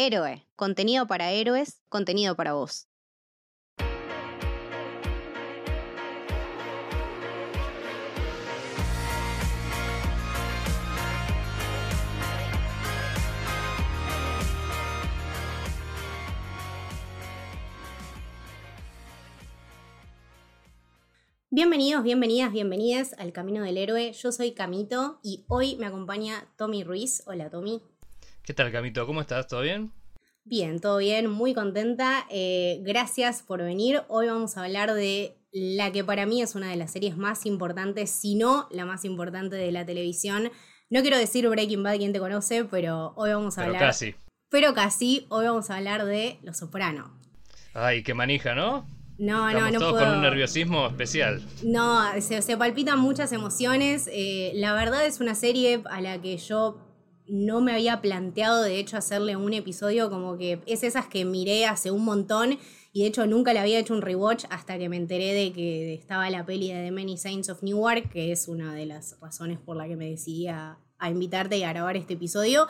Héroe, contenido para héroes, contenido para vos. Bienvenidos, bienvenidas, bienvenidas al Camino del Héroe. Yo soy Camito y hoy me acompaña Tommy Ruiz. Hola Tommy. ¿Qué tal Camito? ¿Cómo estás? ¿Todo bien? Bien, todo bien, muy contenta. Eh, gracias por venir. Hoy vamos a hablar de la que para mí es una de las series más importantes, si no la más importante de la televisión. No quiero decir Breaking Bad, quien te conoce, pero hoy vamos a pero hablar. Casi. Pero casi, hoy vamos a hablar de Los Soprano. Ay, qué manija, ¿no? No, Estamos no, no todos puedo. con un nerviosismo especial. No, se, se palpitan muchas emociones. Eh, la verdad es una serie a la que yo no me había planteado, de hecho, hacerle un episodio como que es esas que miré hace un montón y de hecho nunca le había hecho un rewatch hasta que me enteré de que estaba la peli de The Many Saints of Newark, que es una de las razones por la que me decidí a, a invitarte y a grabar este episodio.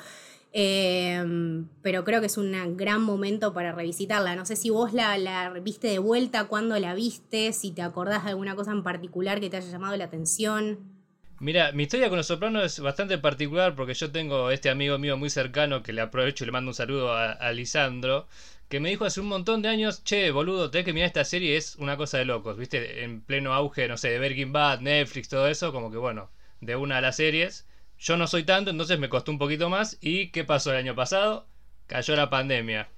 Eh, pero creo que es un gran momento para revisitarla. No sé si vos la, la viste de vuelta, cuándo la viste, si te acordás de alguna cosa en particular que te haya llamado la atención. Mira, mi historia con los sopranos es bastante particular porque yo tengo este amigo mío muy cercano que le aprovecho y le mando un saludo a, a Lisandro, que me dijo hace un montón de años, che, boludo, tenés que mirar esta serie, es una cosa de locos, viste, en pleno auge, no sé, de Breaking Bad, Netflix, todo eso, como que bueno, de una a las series. Yo no soy tanto, entonces me costó un poquito más. ¿Y qué pasó el año pasado? Cayó la pandemia.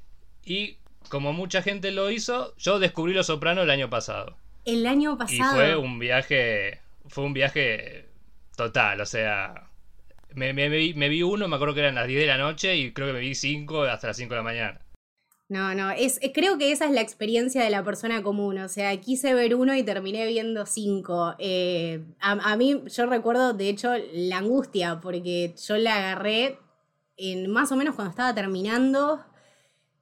Y como mucha gente lo hizo, yo descubrí Los Sopranos el año pasado. El año Y pasado. fue un viaje, fue un viaje total, o sea, me, vi, uno, me acuerdo que eran las 10 de la noche y creo que me vi 5 hasta las 5 de la mañana. No, no, es, eh, creo que esa es la experiencia de la persona común. O sea, quise ver uno y terminé viendo cinco. Eh, a, a mí, yo recuerdo, de hecho, la angustia, porque yo la agarré en más o menos cuando estaba terminando.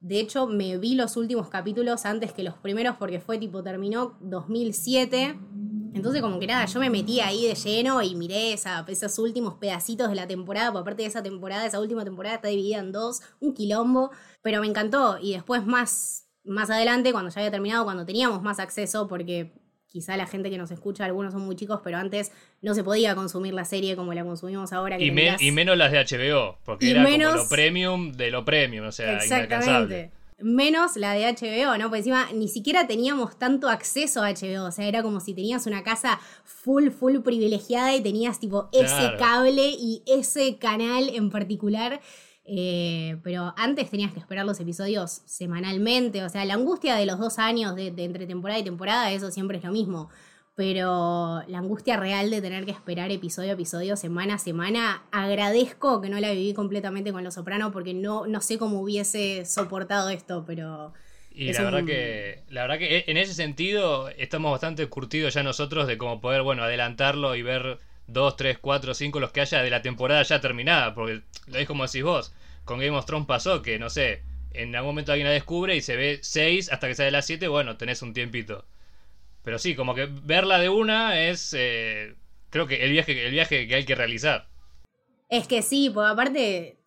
De hecho, me vi los últimos capítulos antes que los primeros, porque fue tipo, terminó 2007. Entonces, como que nada, yo me metí ahí de lleno y miré esa, esos últimos pedacitos de la temporada, porque aparte de esa temporada, esa última temporada está dividida en dos, un quilombo, pero me encantó. Y después más, más adelante, cuando ya había terminado, cuando teníamos más acceso, porque quizá la gente que nos escucha, algunos son muy chicos, pero antes no se podía consumir la serie como la consumimos ahora. Que Y, me- y menos las de HBO, porque era menos- como lo premium de lo premium, o sea, inalcanzable. Menos la de HBO, ¿no? Porque encima ni siquiera teníamos tanto acceso a HBO. O sea, era como si tenías una casa full, full privilegiada y tenías tipo ese cable y ese canal en particular. Eh, pero antes tenías que esperar los episodios semanalmente. O sea, la angustia de los dos años de, de entre temporada y temporada, eso siempre es lo mismo. Pero la angustia real de tener que esperar episodio a episodio, semana a semana, agradezco que no la viví completamente con Los Soprano porque no, no sé cómo hubiese soportado esto, pero... Y la verdad un- que la verdad que en ese sentido estamos bastante curtidos ya nosotros de como poder, bueno, adelantarlo y ver 2, 3, 4, 5 los que haya de la temporada ya terminada, porque lo es como decís vos, con Game of Thrones pasó que no sé, en algún momento alguien la descubre y se ve 6 hasta que sale las 7, bueno, tenés un tiempito. Pero sí, como que verla de una es eh, creo que el viaje el viaje que hay que realizar. Es que sí, porque aparte,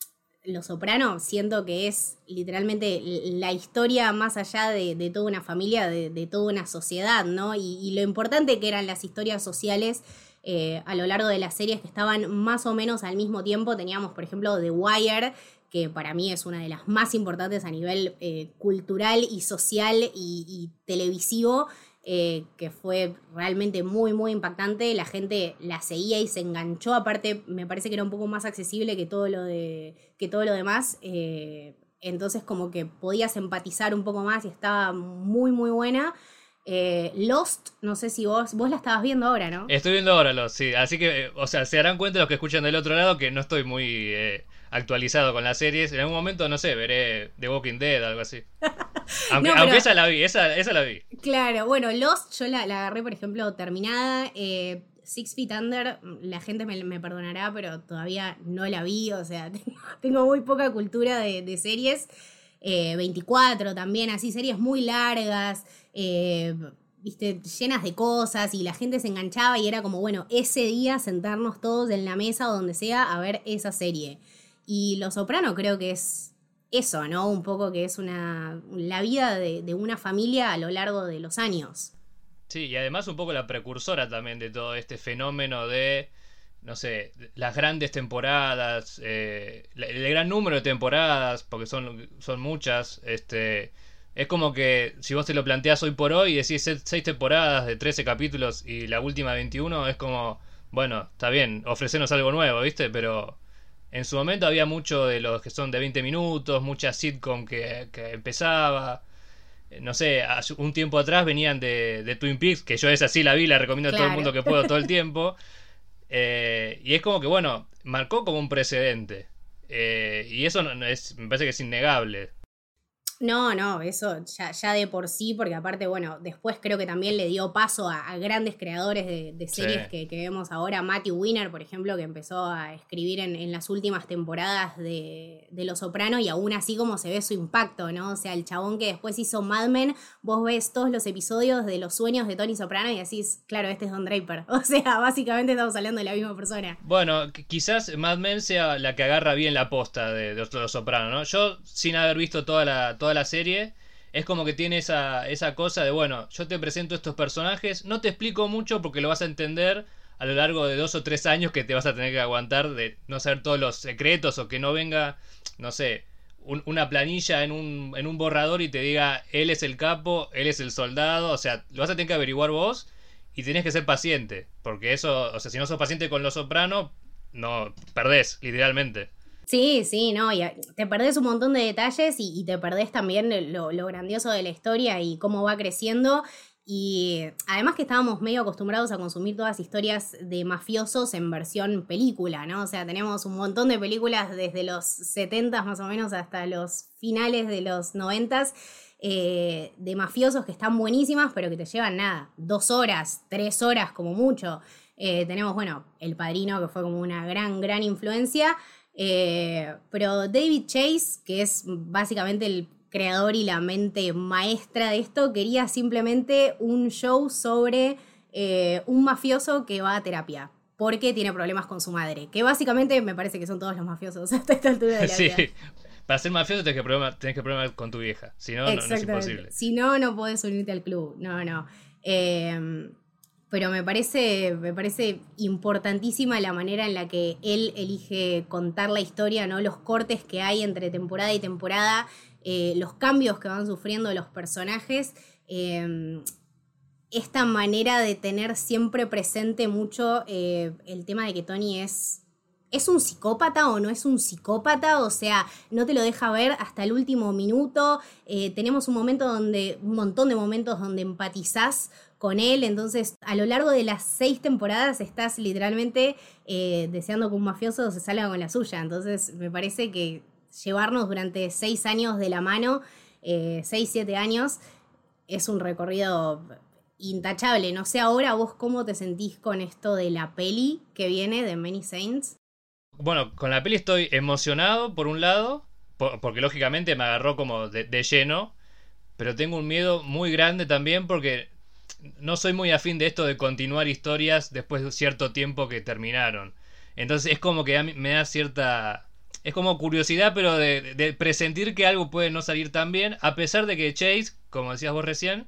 Los Soprano siento que es literalmente la historia más allá de, de toda una familia, de, de toda una sociedad, ¿no? Y, lo importante que eran las historias sociales eh, a lo largo de las series que estaban más o menos al mismo tiempo. Teníamos, por ejemplo, The Wire, que para mí es una de las más importantes a nivel eh, cultural y social y televisivo. Eh, que fue realmente muy, muy impactante. La gente la seguía y se enganchó. Aparte, me parece que era un poco más accesible que todo lo, de, que todo lo demás. eh, entonces, como que podías empatizar un poco más y estaba muy, muy buena. Eh, Lost, no sé si vos, vos la estabas viendo ahora, ¿no? Estoy viendo ahora los, sí, así que, eh, o sea, se darán cuenta los que escuchan del otro lado que no estoy muy actualizado con las series. En algún momento, no sé, veré The Walking Dead, algo así. Aunque, No, pero- aunque esa la vi, esa, esa la vi. Claro, bueno, Lost yo la, la agarré, por ejemplo, terminada. eh, Six Feet Under, la gente me, me perdonará, pero todavía no la vi, o sea, tengo, tengo muy poca cultura de, de series. Eh, 24 también, así, series muy largas, eh, viste, llenas de cosas, y la gente se enganchaba y era como, bueno, ese día sentarnos todos en la mesa o donde sea a ver esa serie. Y Los Soprano creo que es eso, ¿no? Un poco que es una la vida de, una familia a lo largo de los años. Sí, y además un poco la precursora también de todo este fenómeno de, no sé, las grandes temporadas, eh, el gran número de temporadas, porque son, son muchas, este... Es como que si vos te lo planteás hoy por hoy y decís seis temporadas de 13 capítulos y la última 21, es como, bueno, está bien, ofrecernos algo nuevo, ¿viste? Pero en su momento había mucho de los que son de 20 minutos, mucha sitcom que, empezaba. Eh, no sé, un tiempo atrás venían de, Twin Peaks, que yo esa sí la vi, la recomiendo a todo el mundo que puedo todo el tiempo. Eh, y es como que, bueno, marcó como un precedente. Eh, y eso es, me parece que es innegable. No, no, eso ya, ya, de por sí, porque aparte, bueno, después creo que también le dio paso a, grandes creadores de, series que, vemos ahora. Matthew Winner, por ejemplo, que empezó a escribir en, las últimas temporadas de, de, Los Soprano y aún así como se ve su impacto, ¿no? O sea, el chabón que después hizo Mad Men, vos ves todos los episodios de los sueños de Tony Soprano y decís, claro, este es Don Draper. O sea, básicamente estamos hablando de la misma persona. Bueno, quizás Mad Men sea la que agarra bien la posta de, Los Soprano, ¿no? Yo, sin haber visto toda la... Toda la serie, es como que tiene esa, esa cosa de, bueno, yo te presento estos personajes, no te explico mucho porque lo vas a entender a lo largo de dos o tres años que te vas a tener que aguantar de no saber todos los secretos o que no venga, no sé, una planilla en un, en un borrador y te diga, él es el capo, él es el soldado, o sea, lo vas a tener que averiguar vos y tenés que ser paciente, porque eso, o sea, si no sos paciente con los sopranos, no, perdés, literalmente. Sí, sí, no, y te perdés un montón de detalles y, te perdés también lo, grandioso de la historia y cómo va creciendo. Y además que estábamos medio acostumbrados a consumir todas historias de mafiosos en versión película, ¿no? O sea, tenemos un montón de películas desde los 70 más o menos hasta los finales de los 90 eh, de mafiosos que están buenísimas, pero que te llevan nada, dos horas, tres horas como mucho. Eh, tenemos, bueno, El Padrino, que fue como una gran, gran influencia. Eh, pero David Chase, que es básicamente el creador y la mente maestra de esto, quería simplemente un show sobre eh, un mafioso que va a terapia. Porque tiene problemas con su madre. Que básicamente me parece que son todos los mafiosos hasta esta altura de la sí. Para ser mafioso tenés que problemar con tu vieja. Si no, no, es imposible. Si no, no podés unirte al club. No, no. Eh, pero me parece, me parece importantísima la manera en la que él elige contar la historia, ¿no? Los cortes que hay entre temporada y temporada, eh, los cambios que van sufriendo los personajes. Em, esta manera de tener siempre presente mucho eh, el tema de que Tony es ¿Es un psicópata o no es un psicópata? O sea, no te lo deja ver hasta el último minuto. Eh, tenemos un momento donde, un montón de momentos donde empatizás con él. Entonces, a lo largo de las seis temporadas estás literalmente eh, deseando que un mafioso se salga con la suya. Entonces, me parece que llevarnos durante seis años de la mano, eh, seis, siete años, es un recorrido intachable. No sé ahora vos cómo te sentís con esto de la peli que viene de Many Saints. Bueno, con la peli estoy emocionado por un lado, porque lógicamente me agarró como de lleno, pero tengo un miedo muy grande también porque no soy muy afín de esto de continuar historias después de cierto tiempo que terminaron. Entonces es como que me da cierta... Es como curiosidad, pero de, presentir que algo puede no salir tan bien, a pesar de que Chase, como decías vos recién,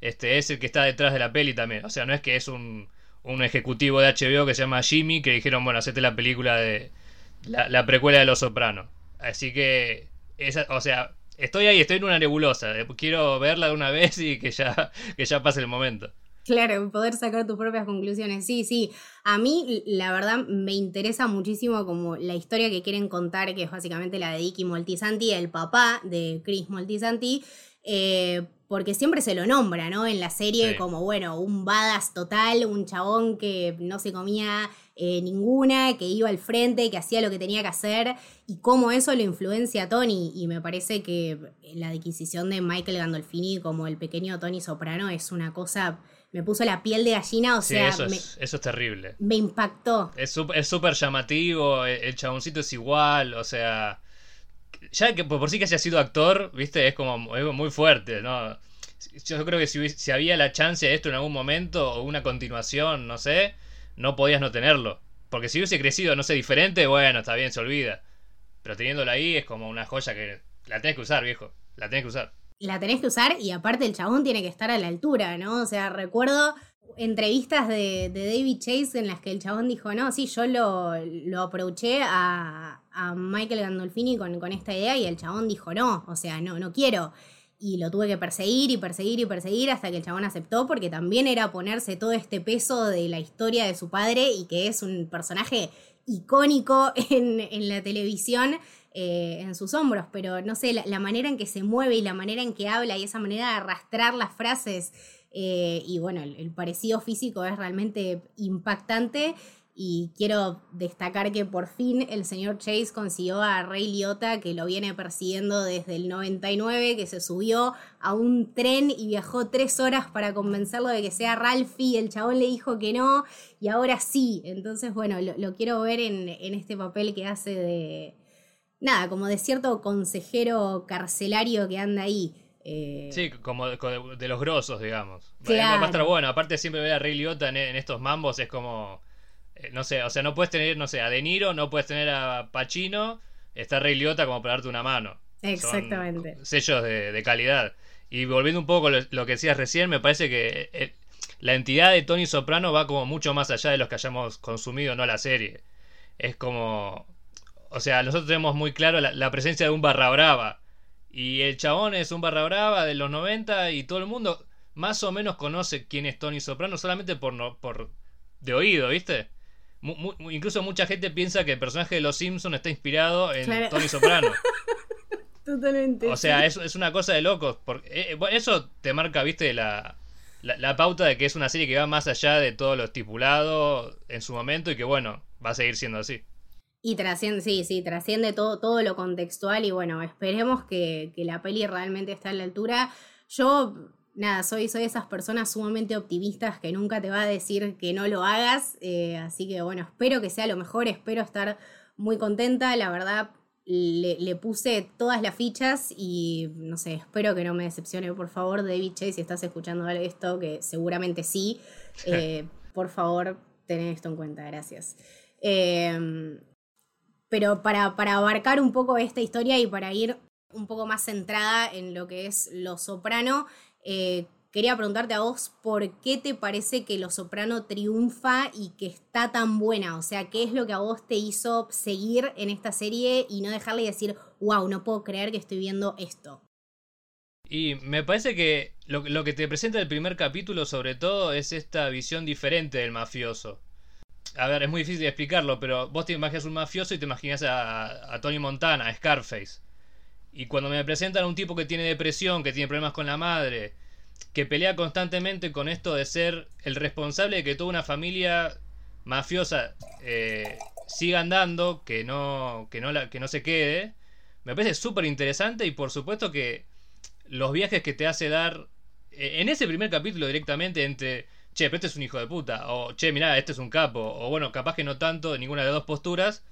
este, es el que está detrás de la peli también. O sea, no es que es un, un ejecutivo de HBO que se llama Jimmy, que dijeron, bueno, hacete la película de la, precuela de Los Sopranos. Así que, esa, o sea, estoy ahí, estoy en una nebulosa. Eh, quiero verla de una vez y que ya, que ya pase el momento. Claro, poder sacar tus propias conclusiones. Sí, sí. A mí, la verdad, me interesa muchísimo como la historia que quieren contar, que es básicamente la de Dicky Moltisanti, el papá de Chris Moltisanti. Eh, porque siempre se lo nombra, ¿no? En la serie como, bueno, un badass total, un chabón que no se comía eh, ninguna, que iba al frente, que hacía lo que tenía que hacer, y cómo eso lo influencia a Tony. Y me parece que la adquisición de Michael Gandolfini como el pequeño Tony Soprano es una cosa... Me puso la piel de gallina, o sea... Eso es, eso es terrible. Me impactó. Es súper llamativo, el chaboncito es igual, o sea ya que por sí que haya sido actor, viste, es como muy fuerte, ¿no? Yo creo que si, había la chance de esto en algún momento o una continuación, no sé, no podías no tenerlo. Porque si hubiese crecido, no sé, diferente, bueno, está bien, se olvida. Pero teniéndolo ahí es como una joya que la tenés que usar, viejo. La tenés que usar. La tenés que usar y aparte el chabón tiene que estar a la altura, ¿no? O sea, recuerdo entrevistas de, David Chase en las que el chabón dijo, no, sí, yo lo, lo aproché a, Michael Gandolfini con, con, esta idea y el chabón dijo, no, o sea, no, no quiero. Y lo tuve que perseguir y perseguir y perseguir hasta que el chabón aceptó porque también era ponerse todo este peso de la historia de su padre y que es un personaje icónico en, en la televisión. Eh, en sus hombros, pero no sé, la, manera en que se mueve y la manera en que habla y esa manera de arrastrar las frases eh, y bueno, el, parecido físico es realmente impactante. Y quiero destacar que por fin el señor Chase consiguió a Ray Liotta, que lo viene persiguiendo desde el 99, que se subió a un tren y viajó tres horas para convencerlo de que sea Ralphie. El chabón le dijo que no, y ahora sí. Entonces, bueno, lo, quiero ver en, en este papel que hace de. Nada, como de cierto consejero carcelario que anda ahí. Eh, sí, como de, los grosos, digamos. Claro. Va a estar bueno. Aparte, siempre ver a Ray Liotta en, estos mambos es como. Eh, no sé, o sea, no puedes tener, no sé, a De Niro, no puedes tener a Pacino. Está Ray Liotta como para darte una mano. Exactamente. sellos de, calidad. Y volviendo un poco a lo, que decías recién, me parece que eh, la entidad de Tony Soprano va como mucho más allá de los que hayamos consumido, no la serie. Es como. O sea, nosotros tenemos muy claro la, la presencia de un barra brava y el chabón es un barra brava de los 90 y todo el mundo más o menos conoce quién es Tony Soprano solamente por, no, por de oído, ¿viste? Incluso mucha gente piensa que el personaje de Los Simpsons está inspirado en Tony Soprano. Totalmente. O sea, es, es, una cosa de locos. Porque, eh, eso te marca, viste, la, la, pauta de que es una serie que va más allá de todo lo estipulado en su momento y que, bueno, va a seguir siendo así. Y trasciende, sí, sí, trasciende todo, todo lo contextual y bueno, esperemos que, la peli realmente esté a la altura. Yo, nada, soy, soy esas personas sumamente optimistas que nunca te va a decir que no lo hagas, eh, así que bueno, espero que sea lo mejor, espero estar muy contenta, la verdad le, puse todas las fichas y no sé, espero que no me decepcione, por favor, David Chase, si estás escuchando esto, que seguramente sí, eh, por favor, ten esto en cuenta, gracias. Eh, pero para, abarcar un poco esta historia y para ir un poco más centrada en lo que es Lo Soprano, eh, quería preguntarte a vos por qué te parece que Lo Soprano triunfa y que está tan buena. O sea, ¿qué es lo que a vos te hizo seguir en esta serie y no dejarle de decir, wow, no puedo creer que estoy viendo esto? Y me parece que lo, que te presenta el primer capítulo sobre todo es esta visión diferente del mafioso a ver, es muy difícil explicarlo, pero vos te imaginas un mafioso y te imaginas a, Tony Montana, a Scarface. Y cuando me presentan a un tipo que tiene depresión, que tiene problemas con la madre, que pelea constantemente con esto de ser el responsable de que toda una familia mafiosa eh, siga andando, que no, que no, la, que no se quede, me parece súper interesante y por supuesto que los viajes que te hace dar eh, en ese primer capítulo directamente entre che, pero este es un hijo de puta, o che, mirá, este es un capo, o bueno, capaz que no tanto ninguna de las dos posturas,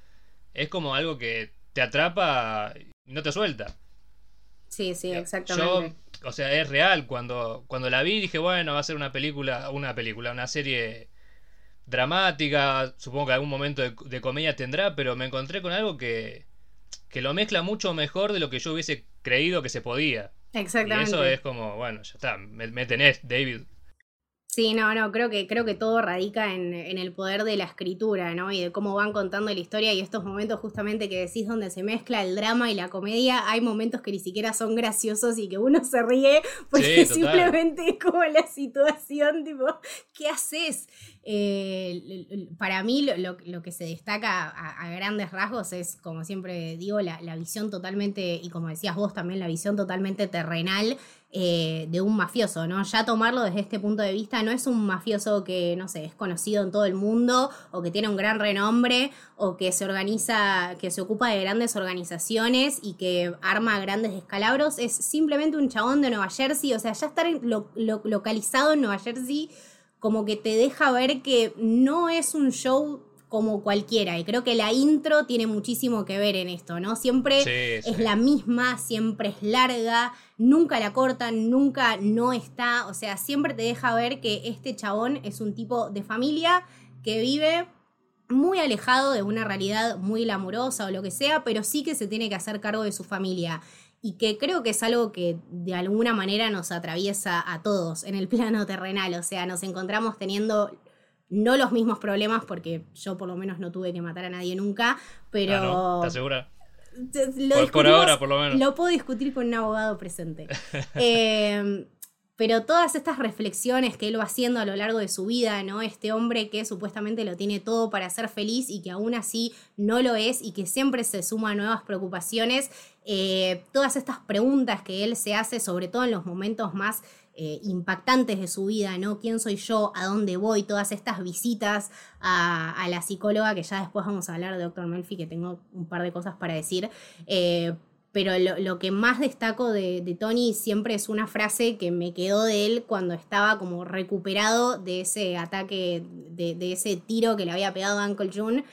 es como algo que te atrapa no te suelta. Sí, sí, exactamente. Yo, o sea, es real. Cuando, cuando la vi dije, bueno, va a ser una película, una película, una serie dramática, supongo que algún momento de, comedia tendrá, pero me encontré con algo que, que lo mezcla mucho mejor de lo que yo hubiese creído que se podía. Exactamente. Y eso es como, bueno, ya está, me tenés, David, Sí, no, no, creo que, creo que todo radica en, el poder de la escritura, ¿no? Y de cómo van contando la historia y estos momentos justamente que decís donde se mezcla el drama y la comedia, hay momentos que ni siquiera son graciosos y que uno se ríe porque simplemente es como la situación, tipo, ¿qué haces? Eh, para mí lo, que se destaca a, grandes rasgos es, como siempre digo, la, la visión totalmente, y como decías vos también, la visión totalmente terrenal eh, de un mafioso, ¿no? Ya tomarlo desde este punto de vista no es un mafioso que, no sé, es conocido en todo el mundo o que tiene un gran renombre o que se organiza, que se ocupa de grandes organizaciones y que arma grandes descalabros, es simplemente un chabón de Nueva Jersey, o sea, ya estar localizado en Nueva Jersey como que te deja ver que no es un show como cualquiera. Y creo que la intro tiene muchísimo que ver en esto, ¿no? Siempre es la misma, siempre es larga, nunca la cortan, nunca no está. O sea, siempre te deja ver que este chabón es un tipo de familia que vive muy alejado de una realidad muy glamurosa o lo que sea, pero sí que se tiene que hacer cargo de su familia. y que creo que es algo que de alguna manera nos atraviesa a todos en el plano terrenal, o sea, nos encontramos teniendo no los mismos problemas, porque yo por lo menos no tuve que matar a nadie nunca, pero... Ah, no, ¿Estás segura? Lo por, ahora, por lo menos. Lo puedo discutir con un abogado presente. eh, pero todas estas reflexiones que él va haciendo a lo largo de su vida, ¿no? Este hombre que supuestamente lo tiene todo para ser feliz y que aún así no lo es y que siempre se suma a nuevas preocupaciones, eh, todas estas preguntas que él se hace, sobre todo en los momentos más eh, impactantes de su vida, ¿no? ¿Quién soy yo? ¿A dónde voy? Todas estas visitas a, la psicóloga, que ya después vamos a hablar de Dr. Melfi, que tengo un par de cosas para decir. Eh, pero lo, que más destaco de, Tony siempre es una frase que me quedó de él cuando estaba como recuperado de ese ataque, de, ese tiro que le había pegado a Uncle June.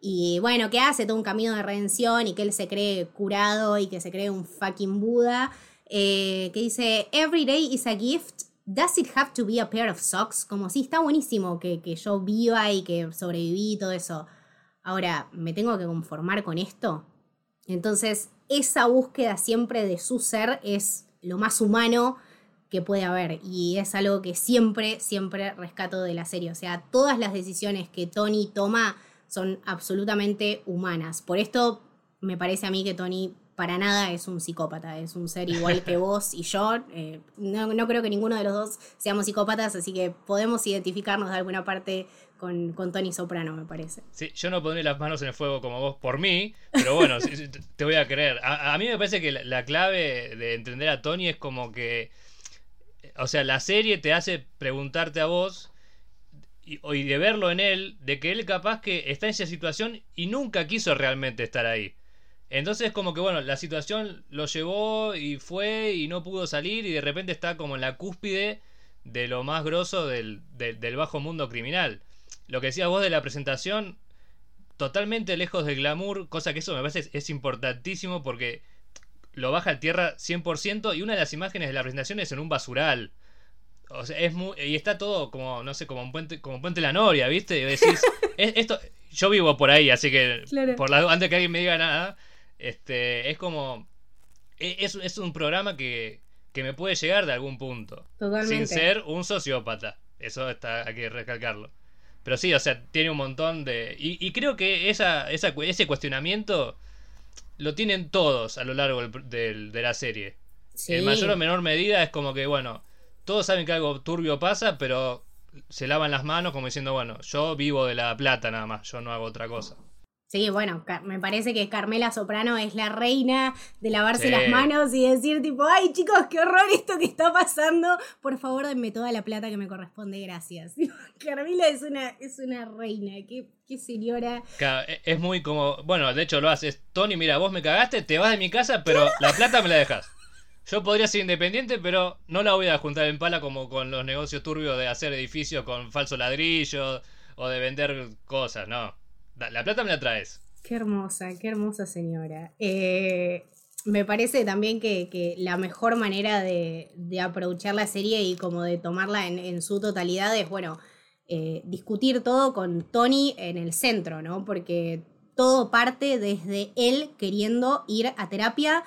Y bueno, que hace todo un camino de redención y que él se cree curado y que se cree un fucking Buda. Eh, que dice, Every day is a gift. Does it have to be a pair of socks? Como si está buenísimo que, que yo viva y que sobreviví y todo eso. Ahora, ¿me tengo que conformar con esto? Entonces, esa búsqueda siempre de su ser es lo más humano que puede haber y es algo que siempre, siempre rescato de la serie. O sea, todas las decisiones que Tony toma son absolutamente humanas. Por esto me parece a mí que Tony para nada es un psicópata, es un ser igual que vos y yo. Eh, no, no, creo que ninguno de los dos seamos psicópatas, así que podemos identificarnos de alguna parte con, Tony Soprano, me parece. Sí, yo no pondré las manos en el fuego como vos por mí, pero bueno, te voy a creer. A, mí me parece que la, clave de entender a Tony es como que, o sea, la serie te hace preguntarte a vos y, y de verlo en él, de que él capaz que está en esa situación y nunca quiso realmente estar ahí. Entonces como que bueno, la situación lo llevó y fue y no pudo salir y de repente está como en la cúspide de lo más grosso del, del bajo mundo criminal lo que decías vos de la presentación, totalmente lejos del glamour, cosa que eso me parece es, importantísimo porque lo baja a tierra 100% y una de las imágenes de la presentación es en un basural. O sea, es muy, y está todo como, no sé, como un puente, como un puente La Noria, ¿viste? Y decís, esto, yo vivo por ahí, así que por la, antes que alguien me diga nada, este, es como, e, es, es un programa que, que me puede llegar de algún punto. Sin ser un sociópata. Eso está, hay que recalcarlo. Pero sí, o sea, tiene un montón de... Y, creo que esa, esa, ese cuestionamiento lo tienen todos a lo largo del, de la serie. En mayor o menor medida es como que, bueno, todos saben que algo turbio pasa, pero se lavan las manos como diciendo, bueno, yo vivo de la plata nada más, yo no hago otra cosa. Sí, bueno, me parece que Carmela Soprano es la reina de lavarse las manos y decir tipo, ay chicos, qué horror esto que está pasando, por favor denme toda la plata que me corresponde, gracias. Carmela es una, es una reina, qué, qué señora. E, es muy como, bueno, de hecho lo haces, Tony, mira, vos me cagaste, te vas de mi casa, pero la plata me la dejas. Yo podría ser independiente, pero no la voy a juntar en pala como con los negocios turbios de hacer edificios con falso ladrillo o de vender cosas, no. La plata me la traes. Qué hermosa, qué hermosa señora. Eh, me parece también que, la mejor manera de, de, aprovechar la serie y como de tomarla en, su totalidad es, bueno, eh, discutir todo con Tony en el centro, ¿no? Porque todo parte desde él queriendo ir a terapia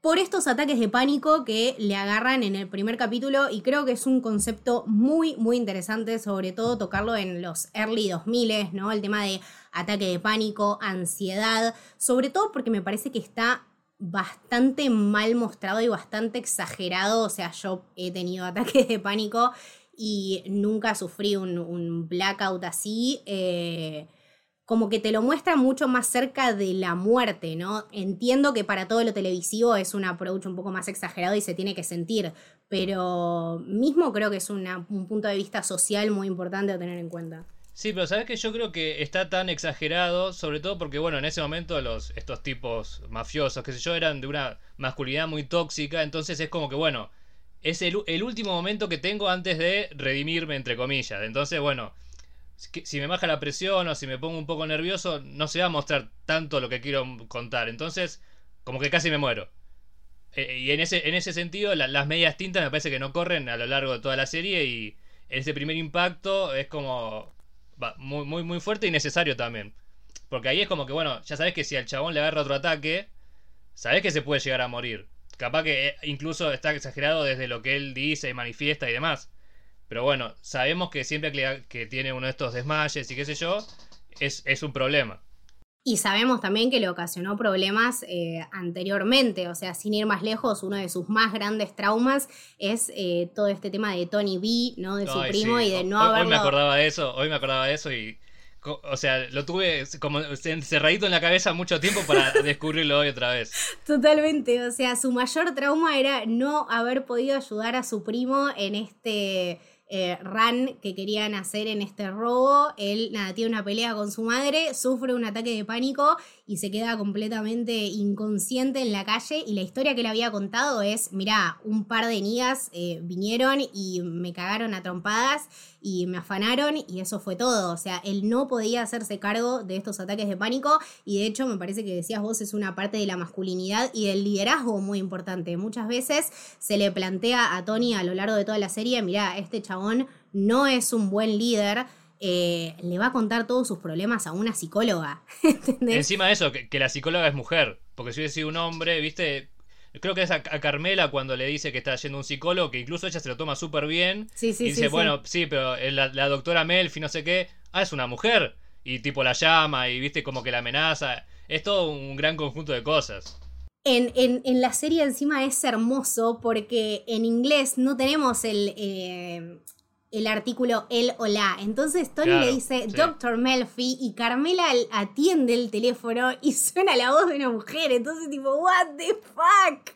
por estos ataques de pánico que le agarran en el primer capítulo y creo que es un concepto muy, muy interesante, sobre todo tocarlo en los early 2000, ¿no? El tema de ataque de pánico, ansiedad, sobre todo porque me parece que está bastante mal mostrado y bastante exagerado, o sea, yo he tenido ataques de pánico y nunca sufrí un, blackout así. Eh, como que te lo muestra mucho más cerca de la muerte, ¿no? Entiendo que para todo lo televisivo es un approach un poco más exagerado y se tiene que sentir, pero mismo creo que es un punto de vista social muy importante a tener en cuenta. Sí, pero sabes que yo creo que está tan exagerado, sobre todo porque, bueno, en ese momento los, estos tipos mafiosos, que sé yo, eran de una masculinidad muy tóxica, entonces es como que, bueno, es el, el último momento que tengo antes de redimirme, entre comillas. Entonces, bueno, si me baja la presión o si me pongo un poco nervioso, no se va a mostrar tanto lo que quiero contar. Entonces, como que casi me muero. Eh, y en ese, en ese sentido, las medias tintas me parece que no corren a lo largo de toda la serie y ese primer impacto es como muy, muy, muy fuerte y necesario también. Porque ahí es como que, bueno, ya sabes que si al chabón le agarra otro ataque, sabes que se puede llegar a morir. capaz que eh, incluso está exagerado desde lo que él dice y manifiesta y demás. Pero bueno, sabemos que siempre que, tiene uno de estos desmayes y qué sé yo, es, es un problema. Y sabemos también que le ocasionó problemas eh, anteriormente, o sea, sin ir más lejos, uno de sus más grandes traumas es eh, todo este tema de Tony B, ¿no? De su primo y de no haberlo... Hoy me acordaba de eso, hoy me acordaba de eso y... O sea, lo tuve como encerradito en la cabeza mucho tiempo para descubrirlo hoy otra vez. Totalmente, o sea, su mayor trauma era no haber podido ayudar a su primo en este eh, run que querían hacer en este robo. Él, nada, tiene una pelea con su madre, sufre un ataque de pánico y se queda completamente inconsciente en la calle. Y la historia que le había contado es, mirá, un par de niñas eh, vinieron y me cagaron a trompadas y me afanaron y eso fue todo. O sea, él no podía hacerse cargo de estos ataques de pánico y de hecho me parece que decías vos es una parte de la masculinidad y del liderazgo muy importante. Muchas veces se le plantea a Tony a lo largo de toda la serie, mirá, este chabón no es un buen líder. Eh, le va a contar todos sus problemas a una psicóloga. Encima de eso, que, que, la psicóloga es mujer. Porque si hubiese sido un hombre, viste, Creo que es a, Carmela cuando le dice que está yendo un psicólogo, que incluso ella se lo toma súper bien. Sí, sí, y dice, bueno, sí, pero la, doctora Melfi, no sé qué, ah, es una mujer. Y tipo la llama y viste como que la amenaza. Es todo un gran conjunto de cosas. En, en, la serie encima es hermoso porque en inglés no tenemos el, eh, el artículo él o la. Entonces Tony le dice Doctor Melfi y Carmela atiende el teléfono y suena la voz de una mujer. Entonces tipo, what the fuck?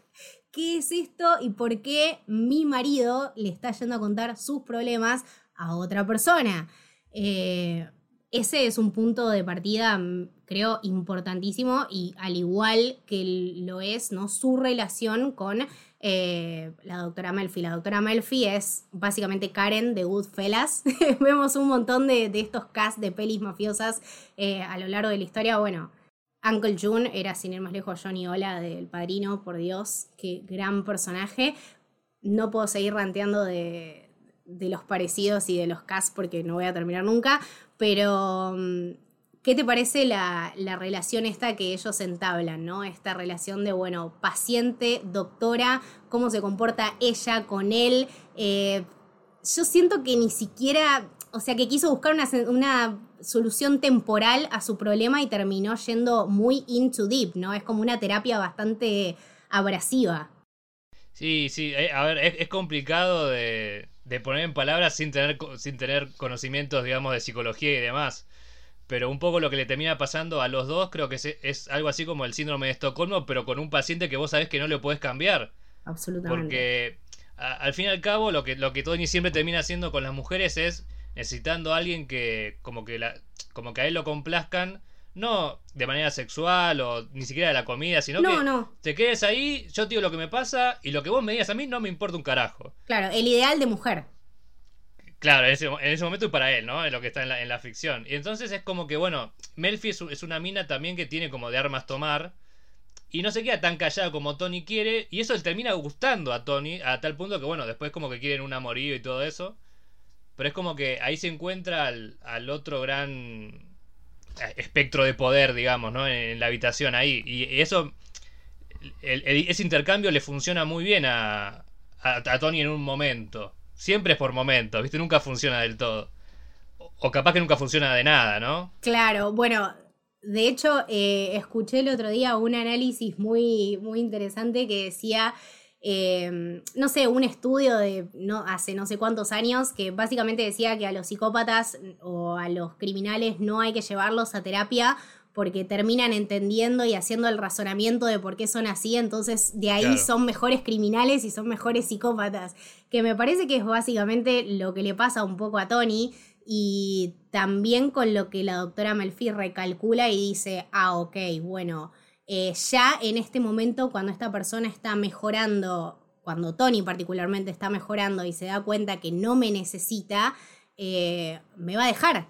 ¿Qué es esto y por qué mi marido le está yendo a contar sus problemas a otra persona? Eh, ese es un punto de partida, mm, creo, importantísimo y al igual que lo es, ¿no? Su relación con eh, la doctora Melfi. La doctora Melfi es básicamente Karen de Goodfellas. Vemos un montón de, estos casts de pelis mafiosas eh, a lo largo de la historia. Bueno, Uncle June era, sin ir más lejos, Johnny Ola del Padrino, por Dios, qué gran personaje. No puedo seguir ranteando de, de los parecidos y de los casts porque no voy a terminar nunca, pero mm, ¿Qué te parece la, relación esta que ellos entablan, ¿no? Esta relación de, bueno, paciente, doctora, cómo se comporta ella con él. Eh, yo siento que ni siquiera, o sea, que quiso buscar una, solución temporal a su problema y terminó yendo muy into deep, ¿no? Es como una terapia bastante abrasiva. Sí, sí, eh, a ver, es, complicado de, de, poner en palabras sin tener, sin tener conocimientos, digamos, de psicología y demás. Pero un poco lo que le termina pasando a los dos creo que es, algo así como el síndrome de Estocolmo, pero con un paciente que vos sabés que no le puedes cambiar. Absolutamente. Porque al fin y al cabo lo que, lo que Tony siempre termina haciendo con las mujeres es necesitando a alguien que como que, la, como que a él lo complazcan, no de manera sexual o ni siquiera de la comida, sino que no. te quedes ahí, yo te digo lo que me pasa y lo que vos me digas a mí no me importa un carajo. Claro, el ideal de mujer. Claro, en ese, en ese, momento y para él, ¿no? En lo que está en la, en la ficción. Y entonces es como que, bueno, Melfi es, una mina también que tiene como de armas tomar. Y no se queda tan callada como Tony quiere. Y eso le termina gustando a Tony. A tal punto que, bueno, después como que quieren un amorío y todo eso. Pero es como que ahí se encuentra al, otro gran eh, espectro de poder, digamos, ¿no? En, la habitación ahí. Y, eso. ese intercambio le funciona muy bien a Tony en un momento. Siempre es por momentos, ¿viste? Nunca funciona del todo. O, capaz que nunca funciona de nada, ¿no? Claro, bueno, de hecho, eh, escuché el otro día un análisis muy, muy interesante que decía, em, no sé, un estudio de no, hace no sé cuántos años que básicamente decía que a los psicópatas o a los criminales no hay que llevarlos a terapia porque terminan entendiendo y haciendo el razonamiento de por qué son así, entonces de ahí son mejores criminales y son mejores psicópatas, que me parece que es básicamente lo que le pasa un poco a Tony y también con lo que la doctora Melfi recalcula y dice, ah, ok, bueno, eh, ya en este momento cuando esta persona está mejorando, cuando Tony particularmente está mejorando y se da cuenta que no me necesita, eh, me va a dejar,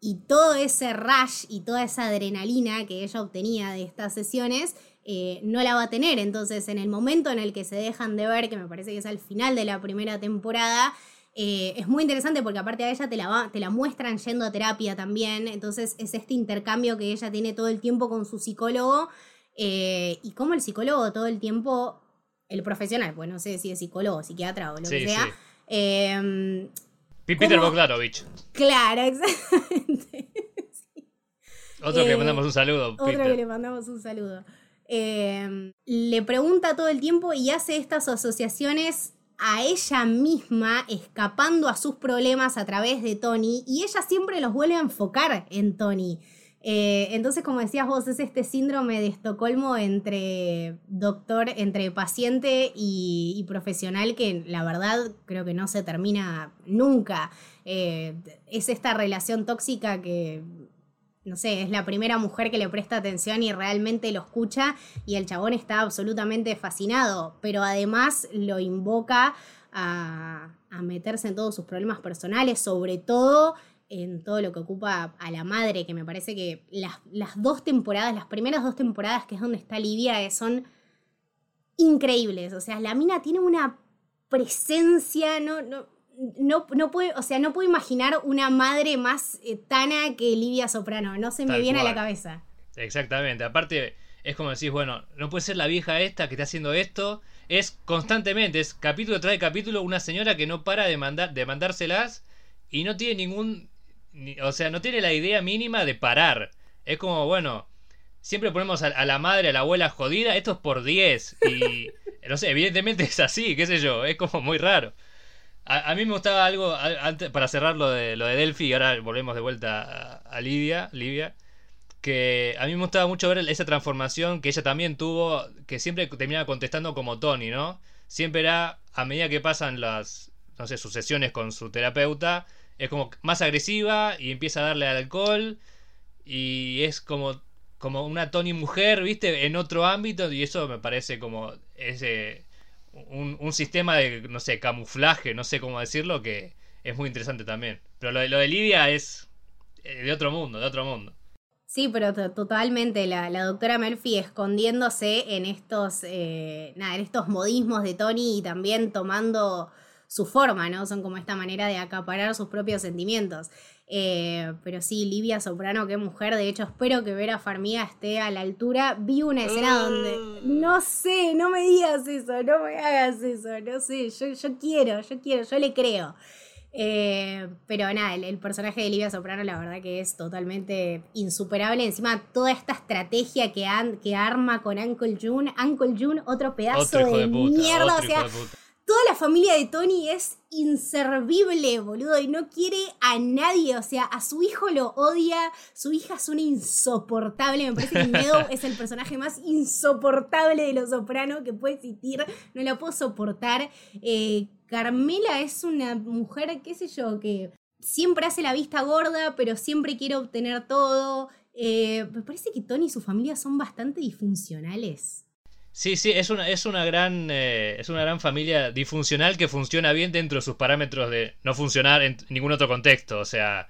y todo ese rush y toda esa adrenalina que ella obtenía de estas sesiones eh, no la va a tener. Entonces, en el momento en el que se dejan de ver, que me parece que es al final de la primera temporada, eh, es muy interesante porque aparte a ella te la, te la muestran yendo a terapia también. Entonces, es este intercambio que ella tiene todo el tiempo con su psicólogo eh, y cómo el psicólogo todo el tiempo el profesional, pues no sé si es psicólogo, psiquiatra o lo que sea. Eh, Peter Bogdanovich. Claro, exactamente. Otro que le mandamos un saludo. Otro que le mandamos un saludo. le pregunta todo el tiempo y hace estas asociaciones a ella misma escapando a sus problemas a través de Tony y ella siempre los vuelve a enfocar en Tony. Eh, entonces, como decías vos, es este síndrome de Estocolmo entre doctor, entre paciente y, profesional que la verdad creo que no se termina nunca. Eh, es esta relación tóxica que, no sé, es la primera mujer que le presta atención y realmente lo escucha y el chabón está absolutamente fascinado, pero además lo invoca a, a meterse en todos sus problemas personales, sobre todo en todo lo que ocupa a la madre, que me parece que las, dos temporadas, las primeras dos temporadas, que es donde está Livia, eh, son increíbles. O sea, la mina tiene una presencia, no, no, no, no puedo, o sea, no puedo imaginar una madre más eh, tana que Livia Soprano, no se me viene a la cabeza. Exactamente, aparte es como decís, bueno, no puede ser la vieja esta que está haciendo esto, es constantemente, es capítulo tras capítulo una señora que no para de, mandar, de mandárselas y no tiene ningún o sea, no tiene la idea mínima de parar. Es como, bueno, siempre ponemos a, la madre, a la abuela jodida, esto es por 10. Y, no sé, evidentemente es así, qué sé yo, es como muy raro. A, mí me gustaba algo, antes, para cerrar lo de, lo de Delphi, y ahora volvemos de vuelta a, Lidia, Livia, que a mí me gustaba mucho ver esa transformación que ella también tuvo, que siempre terminaba contestando como Tony, ¿no? Siempre era, a medida que pasan las, no sé, sus sesiones con su terapeuta, es como más agresiva y empieza a darle al alcohol y es como como una Tony mujer, ¿viste? En otro ámbito y eso me parece como ese un, sistema de no sé, camuflaje, no sé cómo decirlo que es muy interesante también. Pero lo, lo de Lidia es eh, de otro mundo, de otro mundo. Sí, pero totalmente la, la, doctora Murphy escondiéndose en estos, eh, nada, en estos modismos de Tony y también tomando su forma, ¿no? Son como esta manera de acaparar sus propios sentimientos. Eh, pero sí, Livia Soprano, qué mujer. De hecho, espero que Vera Farmiga esté a la altura. Vi una escena donde. Mm. No sé, no me digas eso, no me hagas eso, no sé. Yo, yo quiero, yo quiero, yo le creo. Eh, pero nada, el, personaje de Livia Soprano, la verdad que es totalmente insuperable. Encima, toda esta estrategia que, que arma con Uncle June. Uncle June, otro pedazo de, mierda. O sea, toda la familia de Tony es inservible, boludo, y no quiere a nadie, o sea, a su hijo lo odia, su hija es una insoportable, me parece que Meadow es el personaje más insoportable de Los Soprano que puede existir, no la puedo soportar. Eh, Carmela es una mujer, qué sé yo, que siempre hace la vista gorda, pero siempre quiere obtener todo. Eh, me parece que Tony y su familia son bastante disfuncionales. Sí, sí, es una, es una gran eh, es una gran familia disfuncional que funciona bien dentro de sus parámetros de no funcionar en ningún otro contexto. O sea,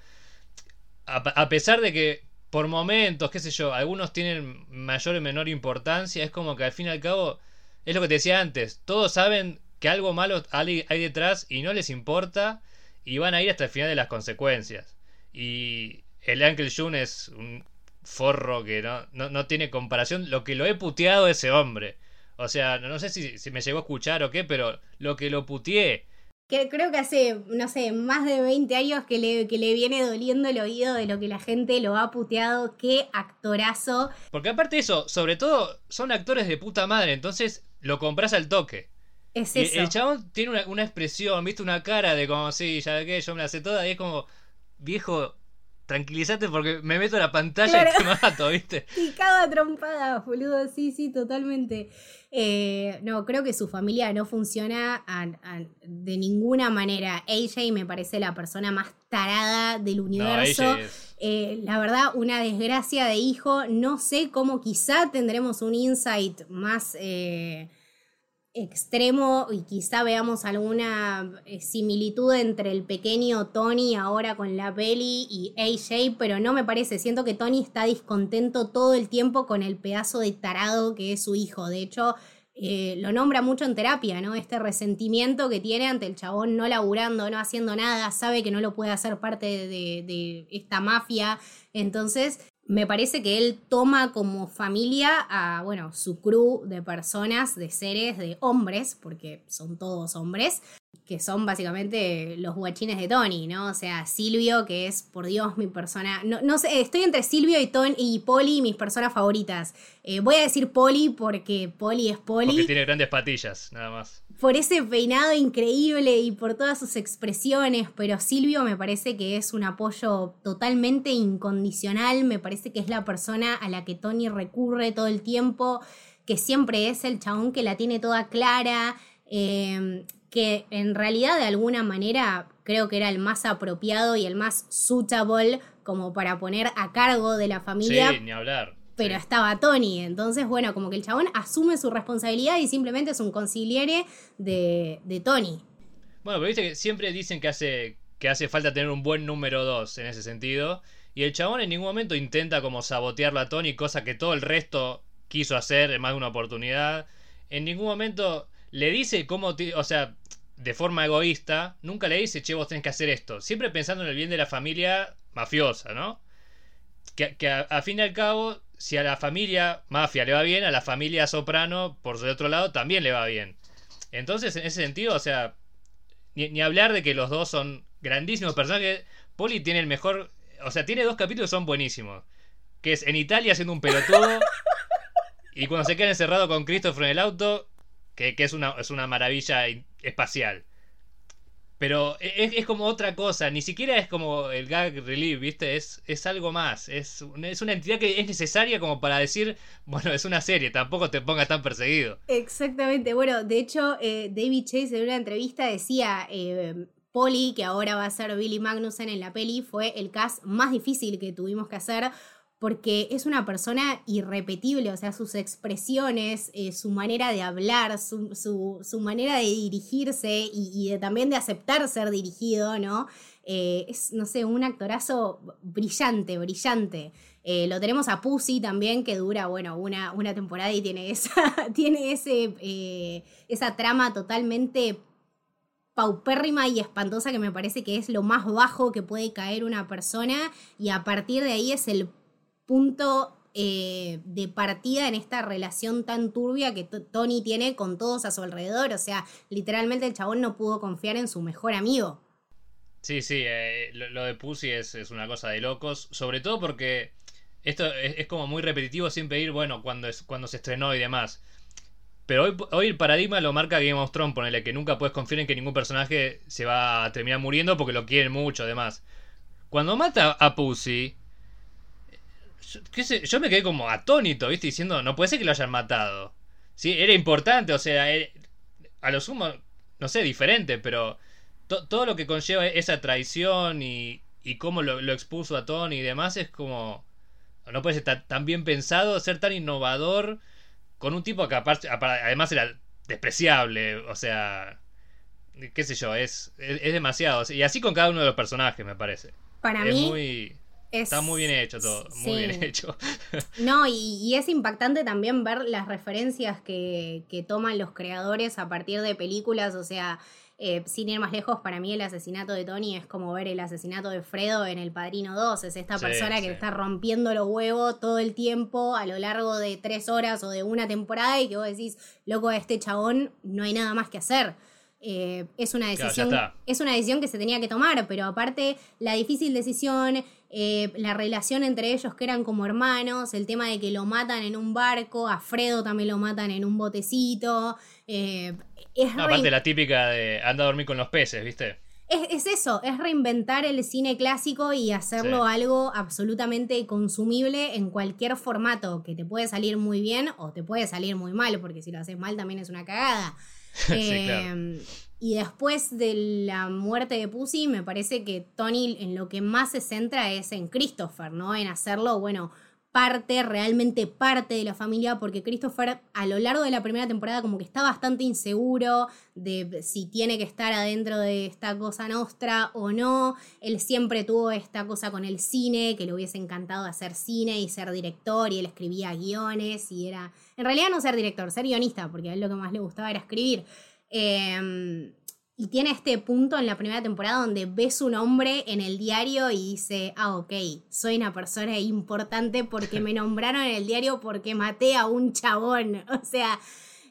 a, pesar de que por momentos, qué sé yo, algunos tienen mayor o menor importancia, es como que al fin y al cabo, es lo que te decía antes, todos saben que algo malo hay, detrás y no les importa y van a ir hasta el final de las consecuencias. Y el Uncle June es un forro que no, no, tiene comparación. Lo que lo he puteado ese hombre. O sea, no sé si, me llegó a escuchar o qué, pero lo que lo puteé. Que creo que hace, no sé, más de 20 años que le, que le viene doliendo el oído de lo que la gente lo ha puteado. Qué actorazo. Porque aparte de eso, sobre todo, son actores de puta madre, entonces lo compras al toque. Es eso. el chabón tiene una, una, expresión, viste, una cara de como, sí, ya que yo me la sé toda, y es como, viejo, tranquilízate porque me meto en la pantalla y te mato, ¿viste? Y cada trompada, boludo, sí, sí, totalmente. Eh, no, creo que su familia no funciona de ninguna manera. AJ me parece la persona más tarada del universo. Eh, la verdad, una desgracia de hijo. No sé cómo quizá tendremos un insight más... Eh, extremo y quizá veamos alguna eh, similitud entre el pequeño Tony ahora con la peli y AJ, pero no me parece. Siento que Tony está discontento todo el tiempo con el pedazo de tarado que es su hijo. De hecho, eh, lo nombra mucho en terapia, ¿no? Este resentimiento que tiene ante el chabón no laburando, no haciendo nada, sabe que no lo puede hacer parte de esta mafia. Entonces, me parece que él toma como familia a, bueno, su crew de personas, de seres, de hombres, porque son todos hombres, que son básicamente los guachines de Tony, ¿no? O sea, Silvio, que es, por Dios, mi persona. No, no sé, estoy entre Silvio y Tony y Polly, mis personas favoritas. Eh, voy a decir Polly porque Polly es Polly. Porque tiene grandes patillas, nada más. Por ese peinado increíble y por todas sus expresiones, pero Silvio me parece que es un apoyo totalmente incondicional, me parece que es la persona a la que Tony recurre todo el tiempo, que siempre es el chabón que la tiene toda clara. Eh, que en realidad de alguna manera creo que era el más apropiado y el más suitable como para poner a cargo de la familia. Sí, ni hablar. Pero estaba Tony, entonces bueno, como que el chabón asume su responsabilidad y simplemente es un conciliere de, de Tony. Bueno, pero viste que siempre dicen que hace, que hace falta tener un buen número 2 en ese sentido. Y el chabón en ningún momento intenta como sabotearlo a Tony, cosa que todo el resto quiso hacer en más de una oportunidad. En ningún momento le dice cómo, o sea, de forma egoísta, nunca le dice, che, vos tenés que hacer esto. Siempre pensando en el bien de la familia mafiosa, ¿no? Que, a, fin y al cabo, si a la familia mafia le va bien, a la familia soprano, por su otro lado, también le va bien. Entonces, en ese sentido, o sea, ni, hablar de que los dos son grandísimos personajes. Poli tiene el mejor, o sea, tiene dos capítulos que son buenísimos. Que es en Italia haciendo un pelotudo. y cuando se queda encerrado con Christopher en el auto, que, es, una, es una maravilla espacial. Pero e, es, como otra cosa, ni siquiera es como el gag relief, ¿viste? Es, es algo más, es, es una entidad que es necesaria como para decir, bueno, es una serie, tampoco te pongas tan perseguido. Exactamente, bueno, de hecho, eh, David Chase en una entrevista decía, eh, Polly, que ahora va a ser Billy Magnussen en la peli, fue el cast más difícil que tuvimos que hacer porque es una persona irrepetible, o sea, sus expresiones, eh, su manera de hablar, su, manera de dirigirse y, también de aceptar ser dirigido, ¿no? Eh, es, no sé, un actorazo brillante, brillante. Eh, lo tenemos a Pussy también, que dura, bueno, una, una temporada y tiene esa, tiene ese, esa trama totalmente paupérrima y espantosa que me parece que es lo más bajo que puede caer una persona y a partir de ahí es el punto eh, de partida en esta relación tan turbia que Tony tiene con todos a su alrededor. O sea, literalmente el chabón no pudo confiar en su mejor amigo. Sí, sí, eh, lo, de Pussy es, una cosa de locos. Sobre todo porque esto es, como muy repetitivo siempre ir, bueno, cuando, cuando se estrenó y demás. Pero hoy, hoy el paradigma lo marca Game of Thrones, ponele que nunca puedes confiar en que ningún personaje se va a terminar muriendo porque lo quieren mucho, además. Cuando mata a Pussy, yo, me quedé como atónito, ¿viste? Diciendo, no puede ser que lo hayan matado. Sí, era importante, o sea, a lo sumo, no sé, diferente, pero todo lo que conlleva esa traición y, y cómo lo, expuso a Tony y demás es como... No puede ser tan, bien pensado, ser tan innovador con un tipo que además era despreciable, o sea, qué sé yo, es, es, demasiado. Y así con cada uno de los personajes, me parece. Para es mí... Muy... Está muy bien hecho todo, muy bien hecho. no, y, es impactante también ver las referencias que, toman los creadores a partir de películas, o sea, eh, sin ir más lejos, para mí el asesinato de Tony es como ver el asesinato de Fredo en El Padrino 2, es esta persona que está rompiendo los huevos todo el tiempo a lo largo de tres horas o de una temporada y que vos decís, loco, este chabón no hay nada más que hacer. Eh, es una decisión es una decisión que se tenía que tomar pero aparte la difícil decisión eh, la relación entre ellos que eran como hermanos, el tema de que lo matan en un barco, a Fredo también lo matan en un botecito. Eh, es Aparte la típica de anda a dormir con los peces, ¿viste? Es, eso, es reinventar el cine clásico y hacerlo algo absolutamente consumible en cualquier formato, que te puede salir muy bien o te puede salir muy mal, porque si lo haces mal también es una cagada. Em, y después de la muerte de Pussy, me parece que Tony en lo que más se centra es en Christopher, ¿no? En hacerlo, bueno, parte, realmente parte de la familia, porque Christopher a lo largo de la primera temporada como que está bastante inseguro de si tiene que estar adentro de esta cosa nostra o no. Él siempre tuvo esta cosa con el cine, que le hubiese encantado hacer cine y ser director, y él escribía guiones, y era, en realidad no ser director, ser guionista, porque a él lo que más le gustaba era escribir. Em, Y tiene este punto en la primera temporada donde ve su nombre en el diario y dice, ah, ok, soy una persona importante porque me nombraron en el diario porque maté a un chabón. O sea,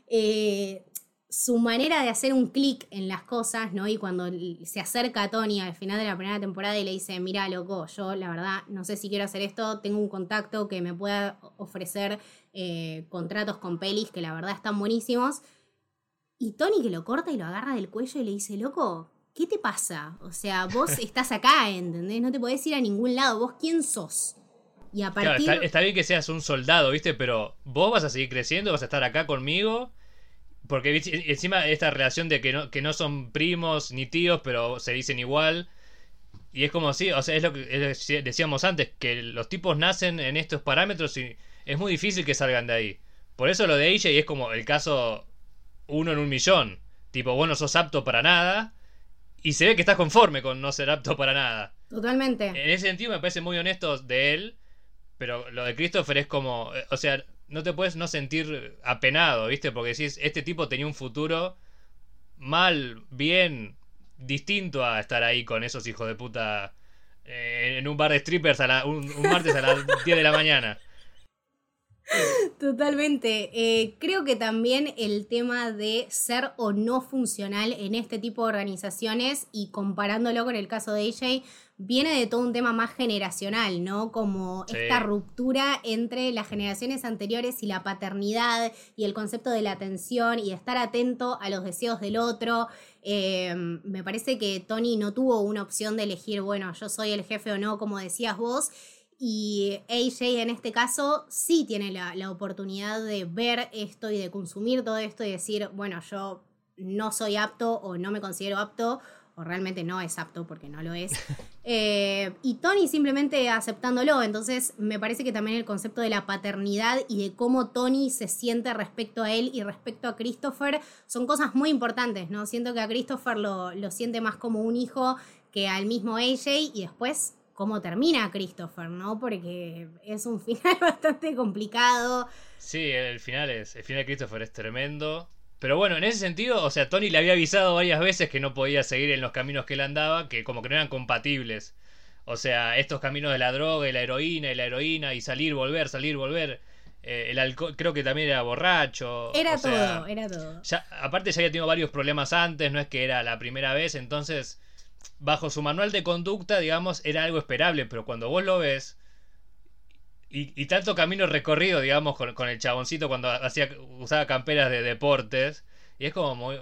eh, su manera de hacer un clic en las cosas, ¿no? Y cuando se acerca a Tony al final de la primera temporada y le dice, mira, loco, yo la verdad no sé si quiero hacer esto, tengo un contacto que me pueda ofrecer eh, contratos con pelis que la verdad están buenísimos. Y Tony que lo corta y lo agarra del cuello y le dice, loco, ¿qué te pasa? O sea, vos estás acá, ¿entendés? No te podés ir a ningún lado, vos quién sos. Y a partir... Claro, está, bien que seas un soldado, ¿viste? Pero vos vas a seguir creciendo, vas a estar acá conmigo porque encima esta relación de que no, que no son primos ni tíos, pero se dicen igual. Y es como así, o sea, es lo que decíamos antes, que los tipos nacen en estos parámetros y es muy difícil que salgan de ahí. Por eso lo de ella y es como el caso uno en un millón. Tipo, vos no sos apto para nada y se ve que estás conforme con no ser apto para nada. Totalmente. En ese sentido me parece muy honesto de él, pero lo de Christopher es como, o sea, no te puedes no sentir apenado, ¿viste? Porque decís, este tipo tenía un futuro mal, bien, distinto a estar ahí con esos hijos de puta eh, en un bar de strippers a un, un martes a las 10 de la mañana. Totalmente. Eh, creo que también el tema de ser o no funcional en este tipo de organizaciones y comparándolo con el caso de AJ, viene de todo un tema más generacional, ¿no? Como esta ruptura entre las generaciones anteriores y la paternidad y el concepto de la atención y estar atento a los deseos del otro. Eh, me parece que Tony no tuvo una opción de elegir, bueno, yo soy el jefe o no, como decías vos y AJ en este caso sí tiene la, oportunidad de ver esto y de consumir todo esto y decir, bueno, yo no soy apto o no me considero apto o realmente no es apto porque no lo es. Eh, y Tony simplemente aceptándolo. Entonces me parece que también el concepto de la paternidad y de cómo Tony se siente respecto a él y respecto a Christopher son cosas muy importantes, ¿no? Siento que a Christopher lo, lo siente más como un hijo que al mismo AJ y después cómo termina Christopher, ¿no? Porque es un final bastante complicado. Sí, el final es. El final de Christopher es tremendo. Pero bueno, en ese sentido, o sea, Tony le había avisado varias veces que no podía seguir en los caminos que él andaba, que como que no eran compatibles. O sea, estos caminos de la droga y la heroína y la heroína y salir, volver, salir, volver. Eh, el alcohol, creo que también era borracho. Era todo, era todo. Ya, aparte ya había tenido varios problemas antes, no es que era la primera vez, entonces bajo su manual de conducta, digamos, era algo esperable, pero cuando vos lo ves, y, tanto camino recorrido, digamos, con, el chaboncito cuando hacía, usaba camperas de deportes, y es como muy,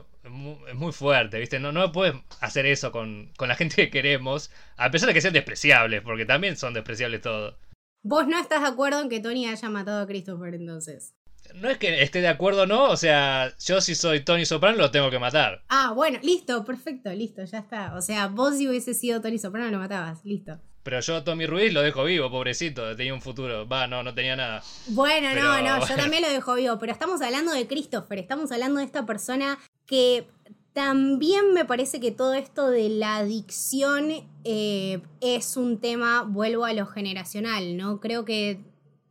muy, fuerte, ¿viste? No, no puedes hacer eso con, con la gente que queremos, a pesar de que sean despreciables, porque también son despreciables todos. ¿Vos no estás de acuerdo en que Tony haya matado a Christopher entonces? No es que esté de acuerdo o no, o sea, yo si soy Tony Soprano lo tengo que matar. Ah, bueno, listo, perfecto, listo, ya está. O sea, vos si hubiese sido Tony Soprano lo matabas, listo. Pero yo a Tommy Ruiz lo dejo vivo, pobrecito, tenía un futuro. Va, no, no tenía nada. Bueno, no, no, yo también lo dejo vivo, pero estamos hablando de Christopher, estamos hablando de esta persona que también me parece que todo esto de la adicción eh, es un tema, vuelvo a lo generacional, ¿no? Creo que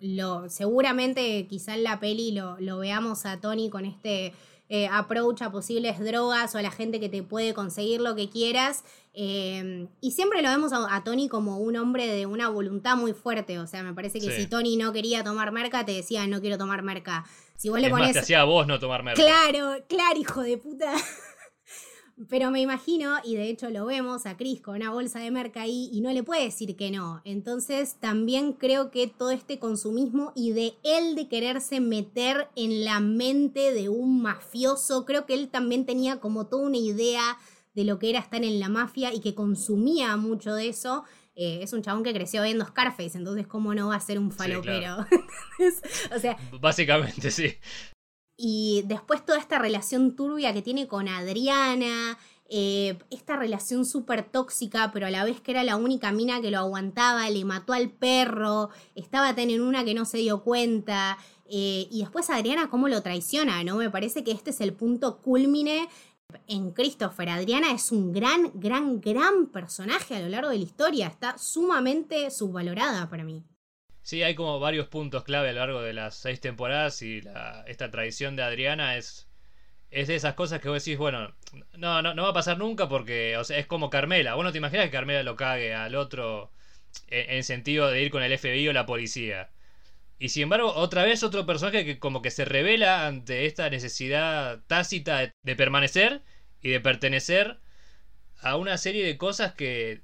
lo, seguramente quizá en la peli lo, lo veamos a Tony con este eh, approach a posibles drogas o a la gente que te puede conseguir lo que quieras. Em, y siempre lo vemos a, Tony como un hombre de una voluntad muy fuerte. O sea, me parece que si Tony no quería tomar merca, te decía no quiero tomar merca. Si vos le pones. te hacía a vos no tomar merca. Claro, claro, hijo de puta. Pero me imagino, y de hecho lo vemos a Chris con una bolsa de merca ahí y no le puede decir que no. Entonces también creo que todo este consumismo y de él de quererse meter en la mente de un mafioso, creo que él también tenía como toda una idea de lo que era estar en la mafia y que consumía mucho de eso. Eh, es un chabón que creció viendo Scarface, entonces cómo no va a ser un falopero. o sea, básicamente sí. Y después toda esta relación turbia que tiene con Adriana, eh, esta relación súper tóxica, pero a la vez que era la única mina que lo aguantaba, le mató al perro, estaba tan en una que no se dio cuenta. Eh, y después Adriana cómo lo traiciona, ¿no? Me parece que este es el punto culmine en Christopher. Adriana es un gran, gran, gran personaje a lo largo de la historia. Está sumamente subvalorada para mí. Sí, hay como varios puntos clave a lo largo de las seis temporadas y esta tradición de Adriana es, es de esas cosas que vos decís, bueno, no, no, no va a pasar nunca porque o sea, es como Carmela. Vos no te imaginas que Carmela lo cague al otro en, en sentido de ir con el FBI o la policía. Y sin embargo, otra vez otro personaje que como que se revela ante esta necesidad tácita de, de permanecer y de pertenecer a una serie de cosas que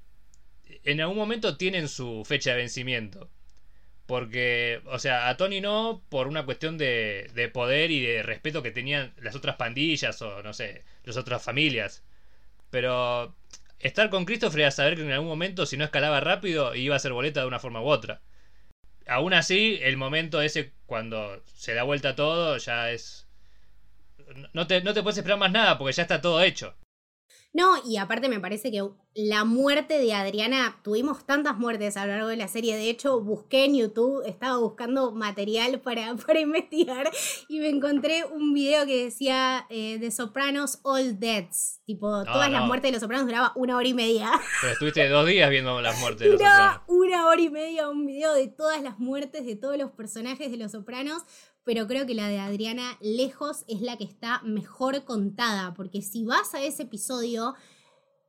en algún momento tienen su fecha de vencimiento. Porque, o sea, a Tony no por una cuestión de, de poder y de respeto que tenían las otras pandillas o, no sé, las otras familias. Pero estar con Christopher era saber que en algún momento, si no escalaba rápido, iba a ser boleta de una forma u otra. Aún así, el momento ese, cuando se da vuelta todo, ya es... No te, no te puedes esperar más nada porque ya está todo hecho. No, y aparte me parece que la muerte de Adriana, tuvimos tantas muertes a lo largo de la serie, de hecho busqué en YouTube, estaba buscando material para, para investigar y me encontré un video que decía eh, de Sopranos All Deaths, tipo No, todas las muertes de los Sopranos duraba una hora y media. Pero estuviste dos días viendo las muertes de los Duraba Sopranos. una hora y media un video de todas las muertes de todos los personajes de Los Sopranos, pero creo que la de Adriana lejos es la que está mejor contada, porque si vas a ese episodio,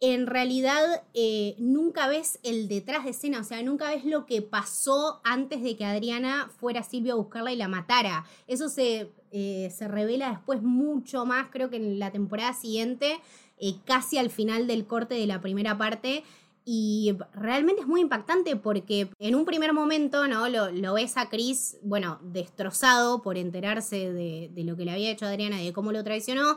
en realidad eh, nunca ves el detrás de escena, o sea, nunca ves lo que pasó antes de que Adriana fuera Silvia a buscarla y la matara. Eso se, eh, se revela después mucho más, creo que en la temporada siguiente, eh, casi al final del corte de la primera parte. Y realmente es muy impactante porque en un primer momento, ¿no? Lo, lo ves a Chris, bueno, destrozado por enterarse de, de lo que le había hecho a Adriana y de cómo lo traicionó.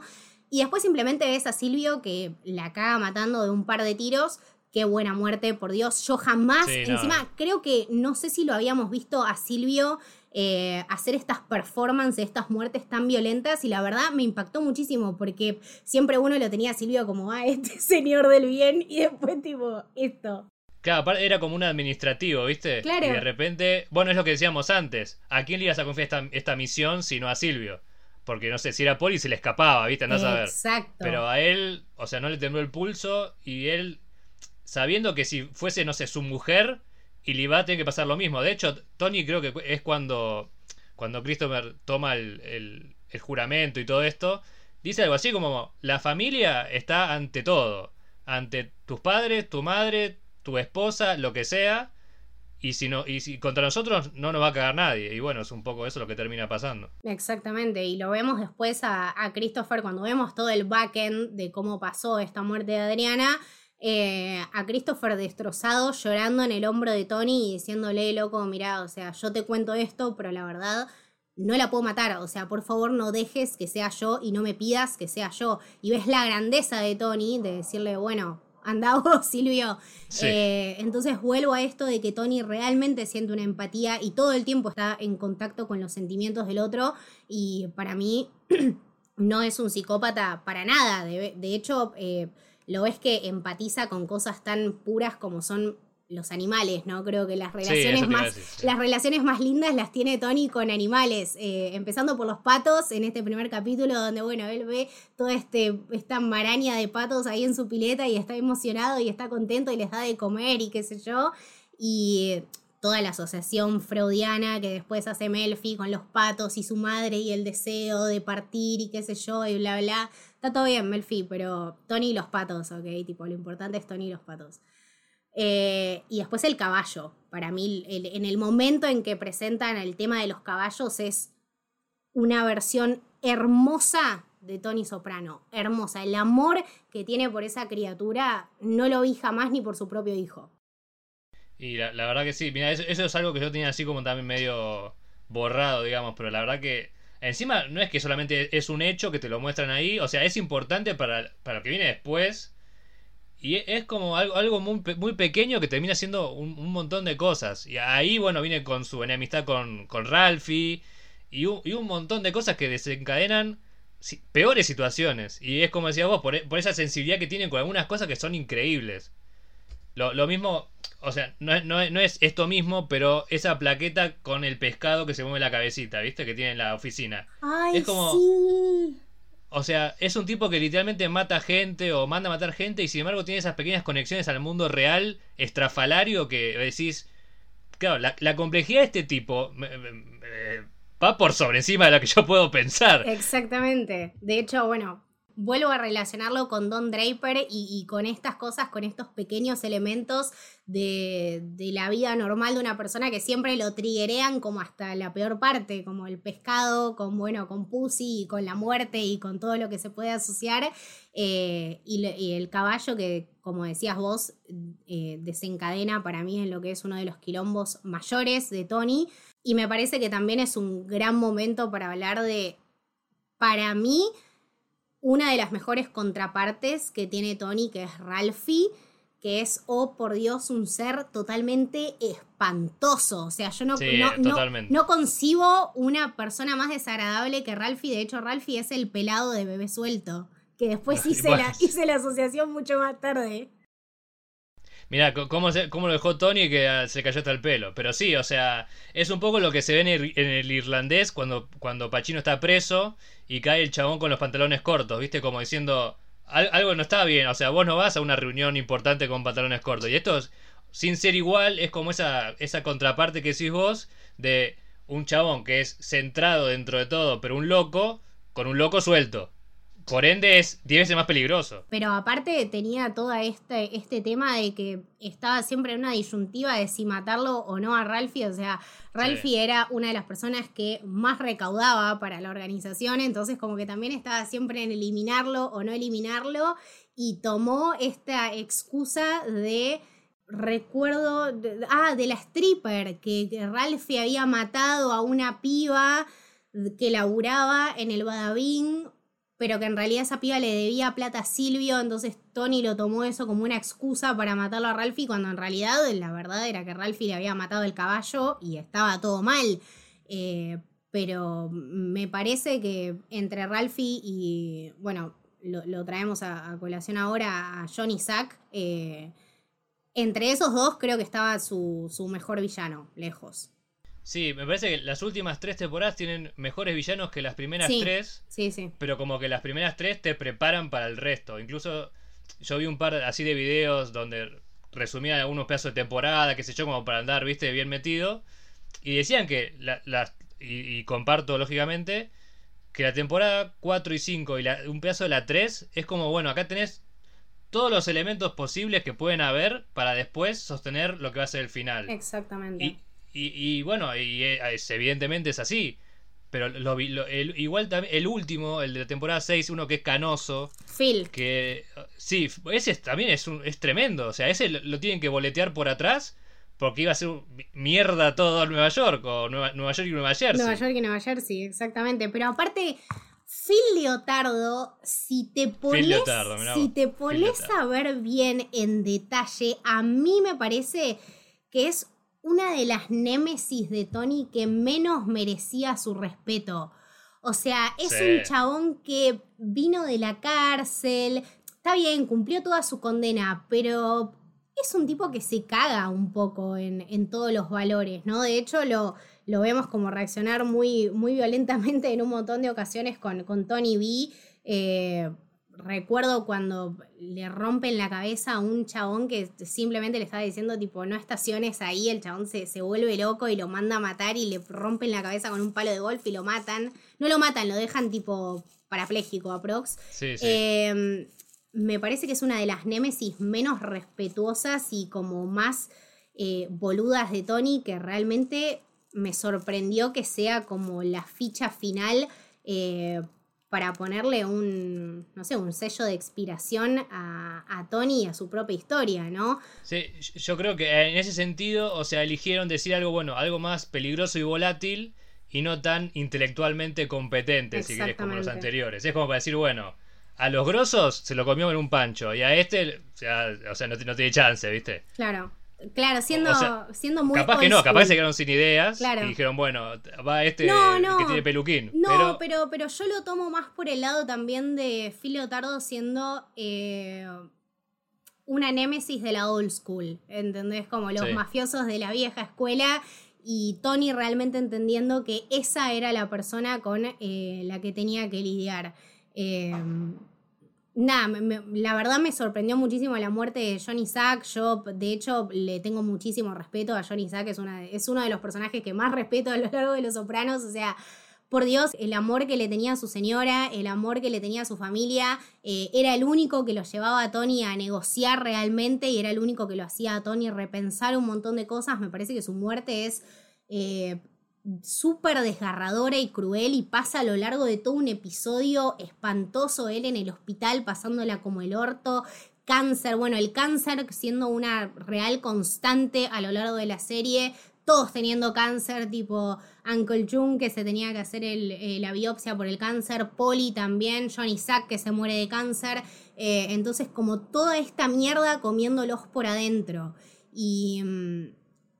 Y después simplemente ves a Silvio que la caga matando de un par de tiros. Qué buena muerte, por Dios. Yo jamás, Sí, no. encima, creo que no sé si lo habíamos visto a Silvio eh, hacer estas performances, estas muertes tan violentas. Y la verdad me impactó muchísimo porque siempre uno lo tenía a Silvio como, ah, este señor del bien. Y después, tipo, esto. Claro, aparte era como un administrativo, ¿viste? Claro. Y de repente, bueno, es lo que decíamos antes. ¿A quién le ibas a confiar esta, esta misión sino a Silvio? Porque no sé, si era Poli se le escapaba, ¿viste? Andás a ver. Exacto. Pero a él, o sea, no le tembló el pulso y él, sabiendo que si fuese, no sé, su mujer, y a tener que pasar lo mismo. De hecho, Tony creo que es cuando, cuando Christopher toma el, el- el juramento y todo esto, dice algo así como, la familia está ante todo, ante tus padres, tu madre, tu esposa, lo que sea. Y si no, y si contra nosotros no nos va a cagar nadie. Y bueno, es un poco eso lo que termina pasando. Exactamente, y lo vemos después a, a Christopher cuando vemos todo el backend de cómo pasó esta muerte de Adriana. Eh, a Christopher destrozado, llorando en el hombro de Tony y diciéndole, loco, mirá, o sea, yo te cuento esto, pero la verdad no la puedo matar, o sea, por favor no dejes que sea yo y no me pidas que sea yo. Y ves la grandeza de Tony de decirle, bueno, anda vos, Silvio. Sí. Eh, entonces vuelvo a esto de que Tony realmente siente una empatía y todo el tiempo está en contacto con los sentimientos del otro y para mí no es un psicópata para nada. De, de hecho, eh, lo ves que empatiza con cosas tan puras como son los animales, ¿no? Creo que las relaciones más decir, sí. las relaciones más lindas las tiene Tony con animales, eh, empezando por los patos en este primer capítulo donde, bueno, él ve toda este, esta maraña de patos ahí en su pileta y está emocionado y está contento y les da de comer y qué sé yo, y toda la asociación freudiana que después hace Melfi con los patos y su madre y el deseo de partir y qué sé yo y bla bla, está todo bien Melfi, pero Tony y los patos, ok, tipo, lo importante es Tony y los patos. Eh, y después el caballo. Para mí, en el momento en que presentan el tema de los caballos, es una versión hermosa de Tony Soprano. Hermosa. El amor que tiene por esa criatura no lo vi jamás ni por su propio hijo. Y la, verdad que sí, mira, eso es algo que yo tenía así como también medio borrado, digamos, pero la verdad que encima no es que solamente es un hecho que te lo muestran ahí, o sea, es importante para, para lo que viene después. Y es como algo, algo muy, muy pequeño que termina siendo un, un montón de cosas. Y ahí, bueno, viene con su enemistad con, con Ralphie y un, y un montón de cosas que desencadenan peores situaciones. Y es como decías vos, por, por esa sensibilidad que tienen con algunas cosas que son increíbles. Lo, lo mismo, o sea, no, es- no, no es esto mismo, pero esa plaqueta con el pescado que se mueve la cabecita, ¿viste? Que tiene en la oficina. Ay, Es como- sí. O sea, es un tipo que literalmente mata gente o manda a matar gente y sin embargo tiene esas pequeñas conexiones al mundo real, estrafalario, que decís... Claro, la, la complejidad de este tipo me, me- me- va por sobre encima de lo que yo puedo pensar. Exactamente. De hecho, bueno, vuelvo a relacionarlo con Don Draper y, con estas cosas, con estos pequeños elementos de, la vida normal de una persona que siempre lo triguerean como hasta la peor parte, como el pescado, con bueno, con Pussy y con la muerte y con todo lo que se puede asociar. Eh, y, el caballo que, como decías vos, eh, desencadena para mí en lo que es uno de los quilombos mayores de Tony. Y me parece que también es un gran momento para hablar de, para mí, una de las mejores contrapartes que tiene Tony, que es Ralphie, que es, oh por Dios, un ser totalmente espantoso. O sea, yo no, no, concibo una persona más desagradable que Ralphie. De hecho, Ralphie es el pelado de bebé suelto, que después hice, la, hice la asociación mucho más tarde. Mira, cómo, cómo lo dejó Tony que ah, se cayó hasta el pelo. Pero sí, o sea, es un poco lo que se ve en el, irlandés cuando, cuando Pacino está preso y cae el chabón con los pantalones cortos, ¿viste? Como diciendo, algo no está bien, o sea, vos no vas a una reunión importante con pantalones cortos. Y esto, sin ser igual, es como esa, esa contraparte que decís vos de un chabón que es centrado dentro de todo, pero un loco con un loco suelto. Por ende es 10 veces más peligroso. Pero aparte tenía todo este, este tema de que estaba siempre en una disyuntiva de si matarlo o no a Ralphie. O sea, Ralphie era una de las personas que más recaudaba para la organización, entonces como que también estaba siempre en eliminarlo o no eliminarlo y tomó esta excusa de recuerdo, ah, de la stripper, que, que Ralphie había matado a una piba que laburaba en el Badabín pero que en realidad esa piba le debía plata a Silvio, entonces Tony lo tomó eso como una excusa para matarlo a Ralphie, cuando en realidad la verdad era que Ralphie le había matado el caballo y estaba todo mal. Eh, pero me parece que entre Ralphie y, bueno, lo, traemos a, colación ahora a John y Zack, eh, entre esos dos creo que estaba su, su mejor villano, lejos. Sí, me parece que las últimas tres temporadas tienen mejores villanos que las primeras tres. Sí, sí. Pero como que las primeras tres te preparan para el resto. Incluso yo vi un par así de videos donde resumían algunos pedazos de temporada, qué sé yo, como para andar, viste, bien metido. Y decían que, las y, comparto lógicamente, que la temporada 4 y 5 y un pedazo de la 3 es como, bueno, acá tenés todos los elementos posibles que pueden haber para después sostener lo que va a ser el final. Exactamente. Y, bueno, y eh, evidentemente es así. Pero lo, el, igual también el último, el de la temporada 6, uno que es canoso. Phil. Que sí, ese también es, un, es tremendo. O sea, ese lo, tienen que boletear por atrás porque iba a ser mierda todo Nueva York, o Nueva, York y Nueva Jersey. Nueva York y Nueva Jersey, exactamente. Pero aparte, Phil Leotardo, si te pones, si te pones a ver bien en detalle, a mí me parece que es una de las némesis de Tony que menos merecía su respeto. O sea, es un chabón que vino de la cárcel, está bien, cumplió toda su condena, pero es un tipo que se caga un poco en, todos los valores, ¿no? De hecho, lo, lo vemos como reaccionar muy, muy violentamente en un montón de ocasiones con, con Tony B. Eh, recuerdo cuando le rompen la cabeza a un chabón que simplemente le estaba diciendo tipo no estaciones ahí, el chabón se, se, vuelve loco y lo manda a matar y le rompen la cabeza con un palo de golf y lo matan. No lo matan, lo dejan tipo parapléjico aprox. Sí, sí. Em, me parece que es una de las némesis menos respetuosas y como más eh, boludas de Tony que realmente me sorprendió que sea como la ficha final eh, para ponerle un, no sé, un sello de expiración a, a, Tony y a su propia historia, ¿no? Sí, yo creo que en ese sentido, o sea, eligieron decir algo, bueno, algo más peligroso y volátil y no tan intelectualmente competente, si querés, como los anteriores. Es como para decir, bueno, a los grosos se lo comió en un pancho y a este, o sea, o sea no, no tiene chance, ¿viste? Claro. Claro, siendo, siendo muy. Capaz que no, capaz que se quedaron sin ideas y dijeron, bueno, va este que tiene peluquín. No, pero... pero... yo lo tomo más por el lado también de Phil Tardo siendo eh, una némesis de la old school. ¿Entendés? Como los mafiosos de la vieja escuela y Tony realmente entendiendo que esa era la persona con eh, la que tenía que lidiar. Eh, Nada, la verdad me sorprendió muchísimo la muerte de Johnny Sack. Yo, de hecho, le tengo muchísimo respeto a Johnny Sack. Es uno de los personajes que más respeto a lo largo de Los Sopranos. O sea, por Dios, el amor que le tenía a su señora, el amor que le tenía a su familia, eh, era el único que lo llevaba a Tony a negociar realmente y era el único que lo hacía a Tony repensar un montón de cosas. Me parece que su muerte es... Eh, súper desgarradora y cruel y pasa a lo largo de todo un episodio espantoso él en el hospital pasándola como el orto, cáncer, bueno, el cáncer siendo una real constante a lo largo de la serie, todos teniendo cáncer, tipo Uncle June que se tenía que hacer eh, la biopsia por el cáncer, Polly también, Johnny Sack que se muere de cáncer, eh, entonces como toda esta mierda comiéndolos por adentro. Y, mm,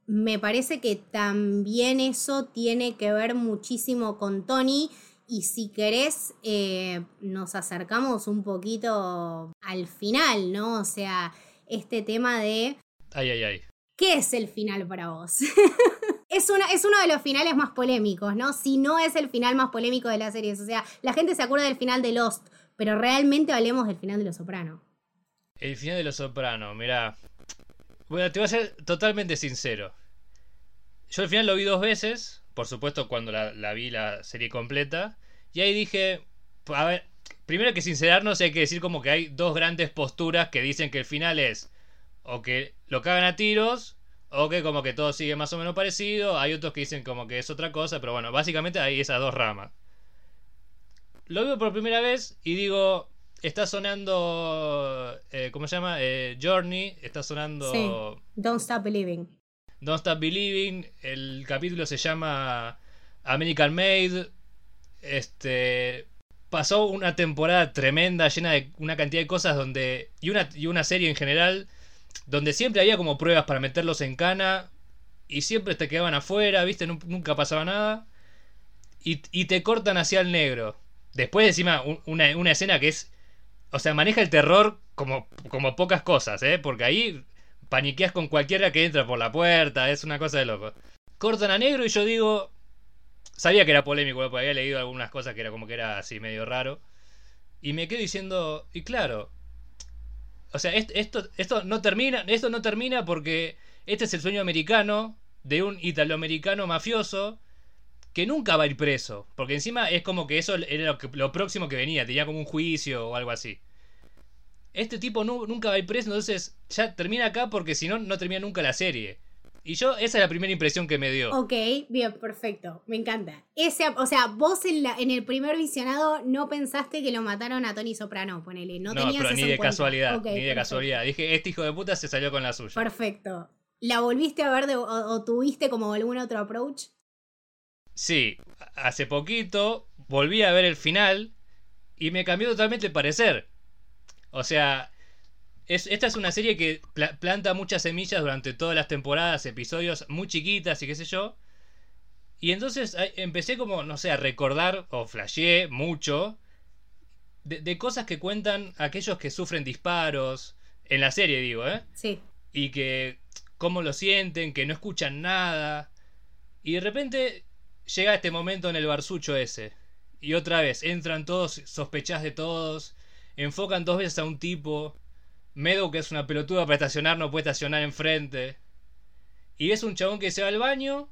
me parece que también eso tiene que ver muchísimo con Tony. Y si querés, eh, nos acercamos un poquito al final, ¿no? O sea, este tema de... Ay, ay, ay. ¿Qué es el final para vos? es, una, es uno de los finales más polémicos, ¿no? Si no es el final más polémico de la serie. O sea, la gente se acuerda del final de Lost, pero realmente hablemos del final de Los Soprano. El final de Los Soprano, mira, bueno, te voy a ser totalmente sincero. Yo al final lo vi dos veces, por supuesto cuando la, vi la serie completa, y ahí dije, a ver, primero que sincerarnos hay que decir como que hay dos grandes posturas que dicen que el final es o que lo cagan a tiros o que como que todo sigue más o menos parecido, hay otros que dicen como que es otra cosa, pero bueno, básicamente hay esas dos ramas. Lo veo por primera vez y digo, está sonando, eh, ¿cómo se llama? Eh, Journey, está sonando... Sí. Don't Stop Believing. Don't Stop Believing. El capítulo se llama American Made. Este. Pasó una temporada tremenda, llena de una cantidad de cosas donde. Y una, y una serie en general. Donde siempre había como pruebas para meterlos en cana. Y siempre te quedaban afuera, ¿viste? Nunca pasaba nada. Y, y te cortan hacia el negro. Después, encima, una, una escena que es. O sea, maneja el terror como, como pocas cosas, ¿eh? Porque ahí paniqueas con cualquiera que entra por la puerta, es una cosa de loco. Cortan a negro y yo digo, sabía que era polémico, porque había leído algunas cosas que era como que era así medio raro. Y me quedo diciendo, y claro, o sea, esto, esto no termina, esto no termina porque este es el sueño americano de un italoamericano mafioso que nunca va a ir preso, porque encima es como que eso era lo, lo próximo que venía, tenía como un juicio o algo así este tipo nunca va a ir preso, entonces ya termina acá porque si no, no termina nunca la serie. Y yo, esa es la primera impresión que me dio. Ok, bien, perfecto. Me encanta. Ese, o sea, vos en, la, en el primer visionado no pensaste que lo mataron a Tony Soprano, ponele. No, no pero ni de casualidad. ni de casualidad. Dije, este hijo de puta se salió con la suya. Perfecto. ¿La volviste a ver o, o, tuviste como algún otro approach? Sí, hace poquito volví a ver el final y me cambió totalmente el parecer. O sea, esta es una serie que planta muchas semillas durante todas las temporadas, episodios muy chiquitas y qué sé yo. Y entonces empecé como, no sé, a recordar, o flasheé mucho, de, cosas que cuentan aquellos que sufren disparos, en la serie digo, ¿eh? Sí. Y que, cómo lo sienten, que no escuchan nada. Y de repente llega este momento en el barsucho ese. Y otra vez, entran todos, sospechás de todos, enfocan dos veces a un tipo. Medo, que es una pelotuda para estacionar, no puede estacionar enfrente. Y ves un chabón que se va al baño,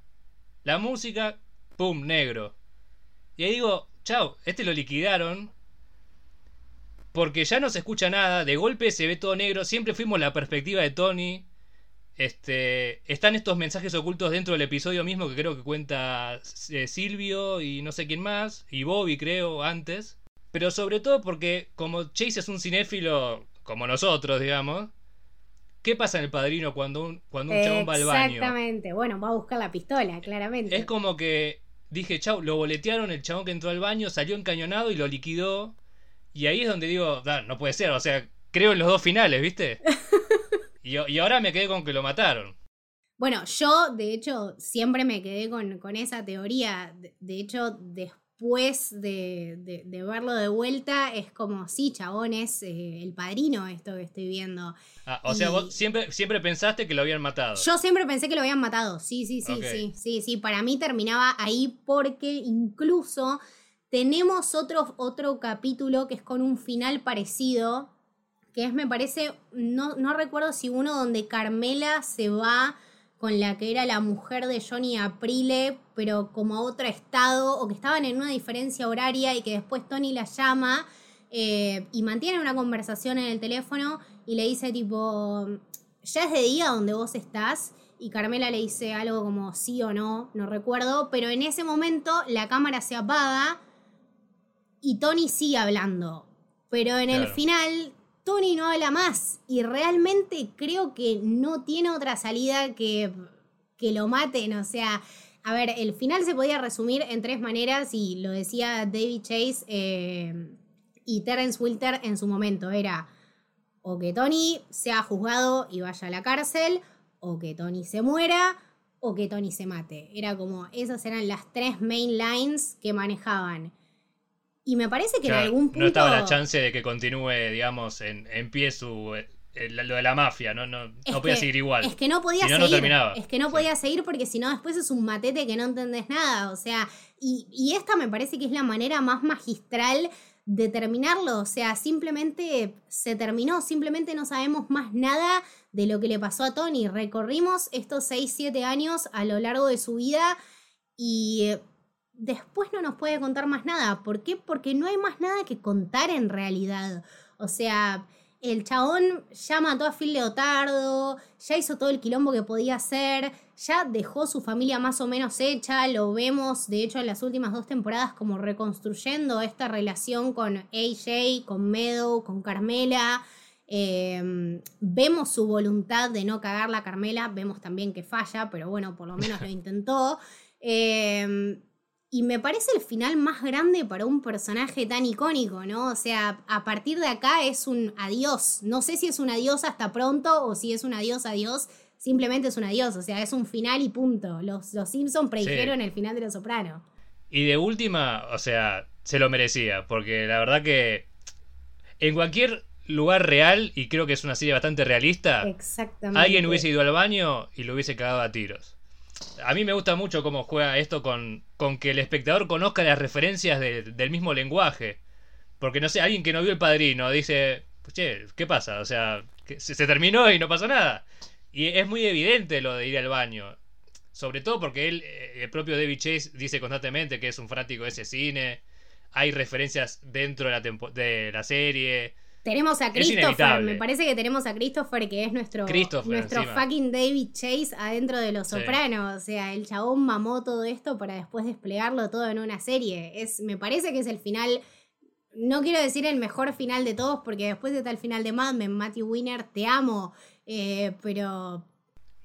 la música, ¡pum! negro. Y ahí digo, chao, este lo liquidaron. Porque ya no se escucha nada, de golpe se ve todo negro, siempre fuimos la perspectiva de Tony. Este, están estos mensajes ocultos dentro del episodio mismo que creo que cuenta eh, Silvio y no sé quién más, y Bobby creo antes. Pero sobre todo porque como Chase es un cinéfilo como nosotros, digamos, ¿qué pasa en el padrino cuando un, cuando un chabón va al baño? Exactamente, bueno, va a buscar la pistola, claramente. Es como que dije, chau, lo boletearon, el chabón que entró al baño salió encañonado y lo liquidó. Y ahí es donde digo, no puede ser, o sea, creo en los dos finales, ¿viste? y, y ahora me quedé con que lo mataron. Bueno, yo de hecho siempre me quedé con, con esa teoría. De hecho, después después de, verlo de vuelta, es como, sí, chabón, es eh, el padrino esto que estoy viendo. Ah, o sea, vos siempre, siempre pensaste que lo habían matado. Yo siempre pensé que lo habían matado, sí, sí, sí, sí, sí, sí. Para mí terminaba ahí porque incluso tenemos otro, otro capítulo que es con un final parecido, que es, me parece, no, no recuerdo si uno donde Carmela se va con la que era la mujer de Johnny Aprile, pero como a otro estado, o que estaban en una diferencia horaria y que después Tony la llama eh, y mantiene una conversación en el teléfono y le dice tipo, ya es de día donde vos estás. Y Carmela le dice algo como sí o no, no recuerdo, pero en ese momento la cámara se apaga y Tony sigue hablando. Pero en el final Tony no habla más y realmente creo que no tiene otra salida que, que lo maten. O sea, a ver, el final se podía resumir en tres maneras y lo decía David Chase eh, y Terence Wilter en su momento. Era o que Tony sea juzgado y vaya a la cárcel, o que Tony se muera, o que Tony se mate. Era como, esas eran las tres main lines que manejaban. Y me parece que en algún punto. No estaba la chance de que continúe, digamos, en, en pie su. Eh, lo de la mafia, no, no, no podía seguir igual. Es que no podía seguir. terminaba. Es que no podía seguir porque si no, después es un matete que no entendés nada. O sea, y, y esta me parece que es la manera más magistral de terminarlo. O sea, simplemente se terminó, simplemente no sabemos más nada de lo que le pasó a Tony. Recorrimos estos 6, 7 años a lo largo de su vida y después no nos puede contar más nada. ¿Por qué? Porque no hay más nada que contar en realidad. O sea, el chabón ya mató a Phil Leotardo, ya hizo todo el quilombo que podía hacer, ya dejó su familia más o menos hecha, lo vemos de hecho en las últimas dos temporadas como reconstruyendo esta relación con AJ, con Meadow, con Carmela. Em, vemos su voluntad de no cagarla a Carmela, vemos también que falla, pero bueno, por lo menos lo intentó. Eh, y me parece el final más grande para un personaje tan icónico, ¿no? O sea, a partir de acá es un adiós. No sé si es un adiós hasta pronto o si es un adiós, adiós. Simplemente es un adiós. O sea, es un final y punto. Los, los Simpsons predijeron el final de Los Soprano. Y de última, o sea, se lo merecía. Porque la verdad que en cualquier lugar real, y creo que es una serie bastante realista, alguien hubiese ido al baño y lo hubiese cagado a tiros a mí me gusta mucho cómo juega esto con, con que el espectador conozca las referencias del mismo lenguaje. Porque no sé, alguien que no vio el padrino dice, che, ¿qué pasa? O sea, se, se, terminó y no pasó nada. Y es muy evidente lo de ir al baño. Sobre todo porque él, eh, el propio David Chase, dice constantemente que es un fanático de ese cine. Hay referencias dentro de la, de la serie. Tenemos a Christopher, me parece que tenemos a Christopher, que es nuestro, nuestro fucking David Chase adentro de Los Sopranos. O sea, el chabón mamó todo esto para después desplegarlo todo en una serie. Es, me parece que es el final. No quiero decir el mejor final de todos, porque después de tal final de Mad Men, Matthew Winner, te amo. Eh, pero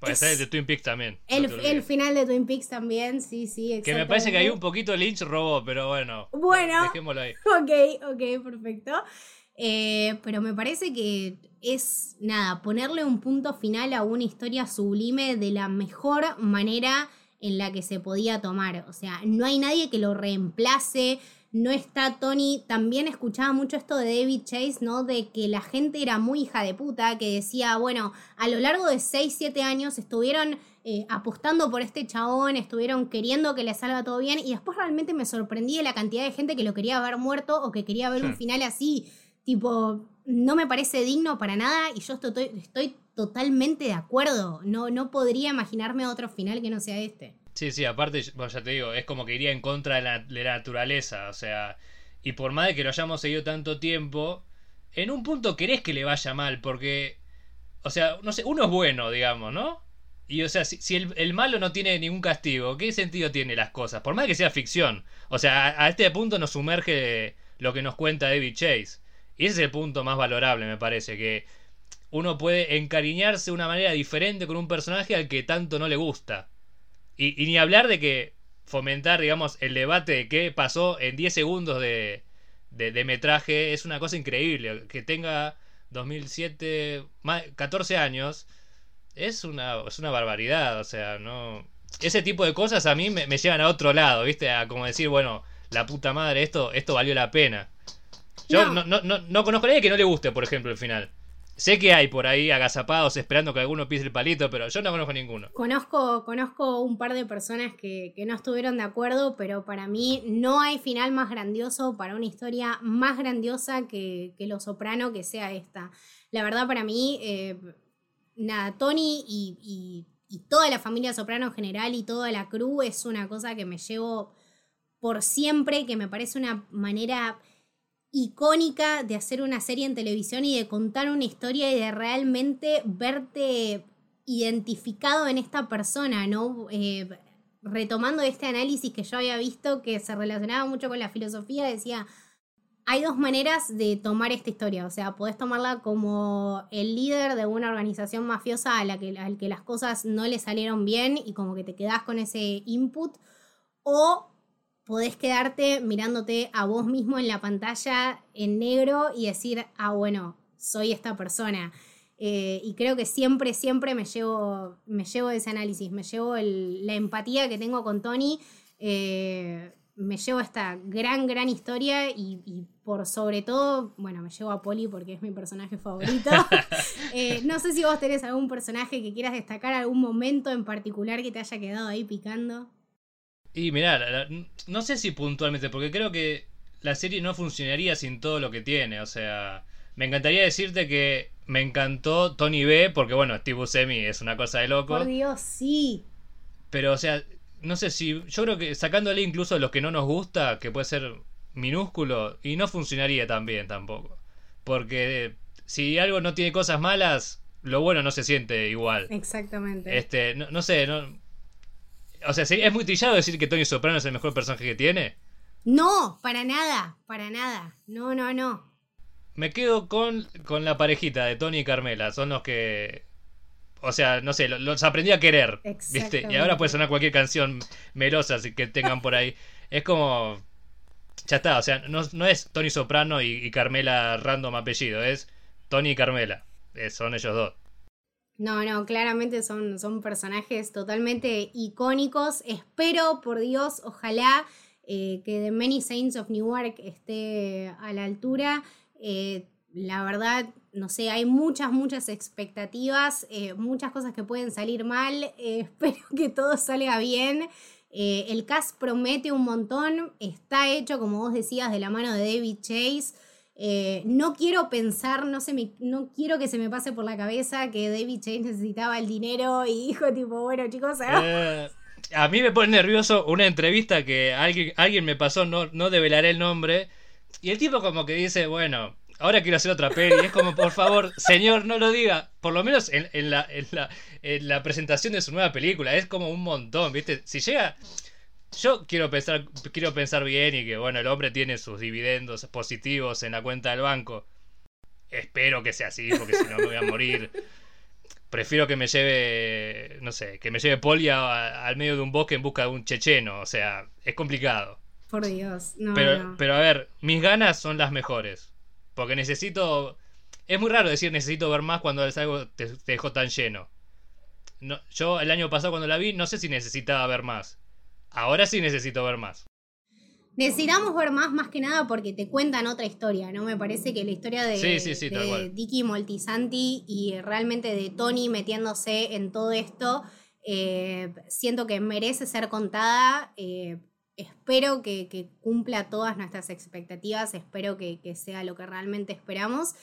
Puede ser el de Twin Peaks también. El, final de Twin Peaks también, sí, sí. Que me parece que hay un poquito Lynch robó, pero bueno. Bueno. Dejémoslo ahí. Ok, ok, perfecto. Eh, pero me parece que es, nada, ponerle un punto final a una historia sublime de la mejor manera en la que se podía tomar. O sea, no hay nadie que lo reemplace. No está Tony. También escuchaba mucho esto de David Chase, ¿no? De que la gente era muy hija de puta, que decía, bueno, a lo largo de 6, 7 años estuvieron eh, apostando por este chabón, estuvieron queriendo que le salga todo bien y después realmente me sorprendí de la cantidad de gente que lo quería ver muerto o que quería ver un final así. Tipo, no me parece digno para nada y yo estoy, totalmente de acuerdo. No, no podría imaginarme otro final que no sea este. Sí, sí, aparte, bueno, ya te digo, es como que iría en contra de la, naturaleza, o sea, y por más de que lo hayamos seguido tanto tiempo, en un punto querés que le vaya mal, porque, o sea, no sé, uno es bueno, digamos, ¿no? Y o sea, si, el, malo no tiene ningún castigo, ¿qué sentido tiene las cosas? Por más que sea ficción. O sea, a, a este punto nos sumerge lo que nos cuenta David Chase. Y ese es el punto más valorable, me parece, que uno puede encariñarse de una manera diferente con un personaje al que tanto no le gusta. Y, ni hablar de que fomentar, digamos, el debate de qué pasó en 10 segundos de, de, metraje es una cosa increíble. Que tenga 2007, 14 años, es una, es una barbaridad. O sea, no. Ese tipo de cosas a mí me, me llevan a otro lado, ¿viste? A como decir, bueno, la puta madre, esto, esto valió la pena. Yo no, no, no, conozco a nadie que no le guste, por ejemplo, el final. Sé que hay por ahí agazapados esperando que alguno pise el palito, pero yo no conozco ninguno. Conozco, conozco un par de personas que, no estuvieron de acuerdo, pero para mí no hay final más grandioso para una historia más grandiosa que, que Lo Soprano que sea esta. La verdad, para mí, eh, nada, Tony y, y, toda la familia Soprano en general y toda la crew es una cosa que me llevo por siempre, que me parece una manera icónica de hacer una serie en televisión y de contar una historia y de realmente verte identificado en esta persona, ¿no? Eh, retomando este análisis que yo había visto que se relacionaba mucho con la filosofía, decía, hay dos maneras de tomar esta historia, o sea, podés tomarla como el líder de una organización mafiosa a la que, al que las cosas no le salieron bien y como que te quedás con ese input, o podés quedarte mirándote a vos mismo en la pantalla en negro y decir, ah, bueno, soy esta persona. Eh, y creo que siempre, siempre me llevo, me llevo ese análisis, me llevo la empatía que tengo con Tony, eh, me llevo esta gran, gran historia y, por sobre todo, bueno, me llevo a Polly porque es mi personaje favorito. Eh, no sé si vos tenés algún personaje que quieras destacar, algún momento en particular que te haya quedado ahí picando. Y mirá, no sé si puntualmente, porque creo que la serie no funcionaría sin todo lo que tiene. O sea, me encantaría decirte que me encantó Tony B, porque bueno, Steve Buscemi es una cosa de loco. Por Dios, sí. Pero, o sea, no sé si. Yo creo que sacándole incluso los que no nos gusta, que puede ser minúsculo, y no funcionaría tan bien tampoco. Porque si algo no tiene cosas malas, lo bueno no se siente igual. Exactamente. Este, no, no sé, no, o sea, ¿es muy trillado decir que Tony Soprano es el mejor personaje que tiene? No, para nada, para nada. No, no, no. Me quedo con, con la parejita de Tony y Carmela. Son los que. O sea, no sé, los aprendí a querer. ¿viste? Y ahora puede sonar cualquier canción melosa que tengan por ahí. Es como. Ya está, o sea, no, es Tony Soprano y, Carmela random apellido, es Tony y Carmela. Eh, son ellos dos. No, no, claramente son, son personajes totalmente icónicos. Espero, por Dios, ojalá eh, que The Many Saints of Newark esté a la altura. Eh, la verdad, no sé, hay muchas, muchas expectativas, eh, muchas cosas que pueden salir mal. espero que todo salga bien. el cast promete un montón, está hecho, como vos decías, de la mano de David Chase. Eh, no quiero pensar, no, se me, no quiero que se me pase por la cabeza que David Chase necesitaba el dinero y dijo tipo, bueno chicos, eh, a mí me pone nervioso una entrevista que alguien, alguien me pasó, no, no develaré el nombre, y el tipo como que dice, bueno, ahora quiero hacer otra peli. Es como, por favor, señor, no lo diga. Por lo menos en, la, en, la, en la presentación de su nueva película. Es como un montón, ¿viste? Si llega yo quiero pensar, quiero pensar bien y que bueno, el hombre tiene sus dividendos positivos en la cuenta del banco. Espero que sea así, porque si no me voy a morir. Prefiero que me lleve, no sé, que me lleve Polia al medio de un bosque en busca de un checheno. O sea, es complicado. Por Dios, no. Pero, pero a ver, mis ganas son las mejores. Porque necesito. Es muy raro decir necesito ver más cuando algo te, te dejó tan lleno. No, yo el año pasado cuando la vi, no sé si necesitaba ver más. Ahora sí necesito ver más. Necesitamos ver más, más que nada, porque te cuentan otra historia, ¿no? Me parece que la historia de, de Dicky Moltisanti y realmente de Tony metiéndose en todo esto, eh, siento que merece ser contada. Eh, espero que, cumpla todas nuestras expectativas, espero que, sea lo que realmente esperamos.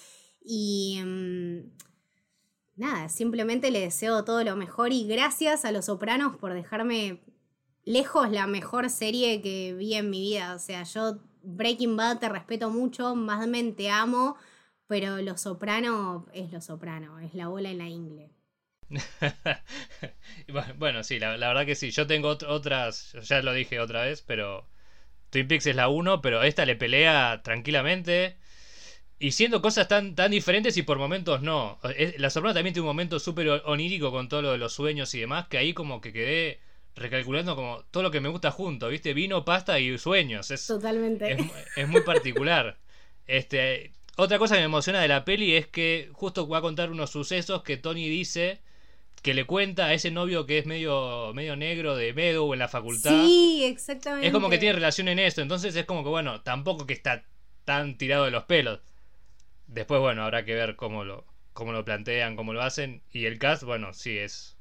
Y mm, nada, simplemente le deseo todo lo mejor y gracias a los sopranos por dejarme lejos la mejor serie que vi en mi vida. O sea, yo Breaking Bad te respeto mucho, más Men te amo, pero Lo Soprano es Lo Soprano, es la bola en la ingle. bueno, sí, la, verdad que sí. Yo tengo otras, ya lo dije otra vez, pero Twin Peaks es la 1, pero esta le pelea tranquilamente. Y siendo cosas tan, tan diferentes y por momentos no. La Soprano también tiene un momento súper onírico con todo lo de los sueños y demás, que ahí como que quedé recalculando como todo lo que me gusta junto, ¿viste? Vino, pasta y sueños. Es, Totalmente. Es, muy particular. este, otra cosa que me emociona de la peli es que justo va a contar unos sucesos que Tony dice que le cuenta a ese novio que es medio, medio negro de Meadow en la facultad. Sí, exactamente. Es como que tiene relación en esto, entonces es como que, bueno, tampoco que está tan tirado de los pelos. Después, bueno, habrá que ver cómo lo, cómo lo plantean, cómo lo hacen. Y el cast, bueno, sí, es,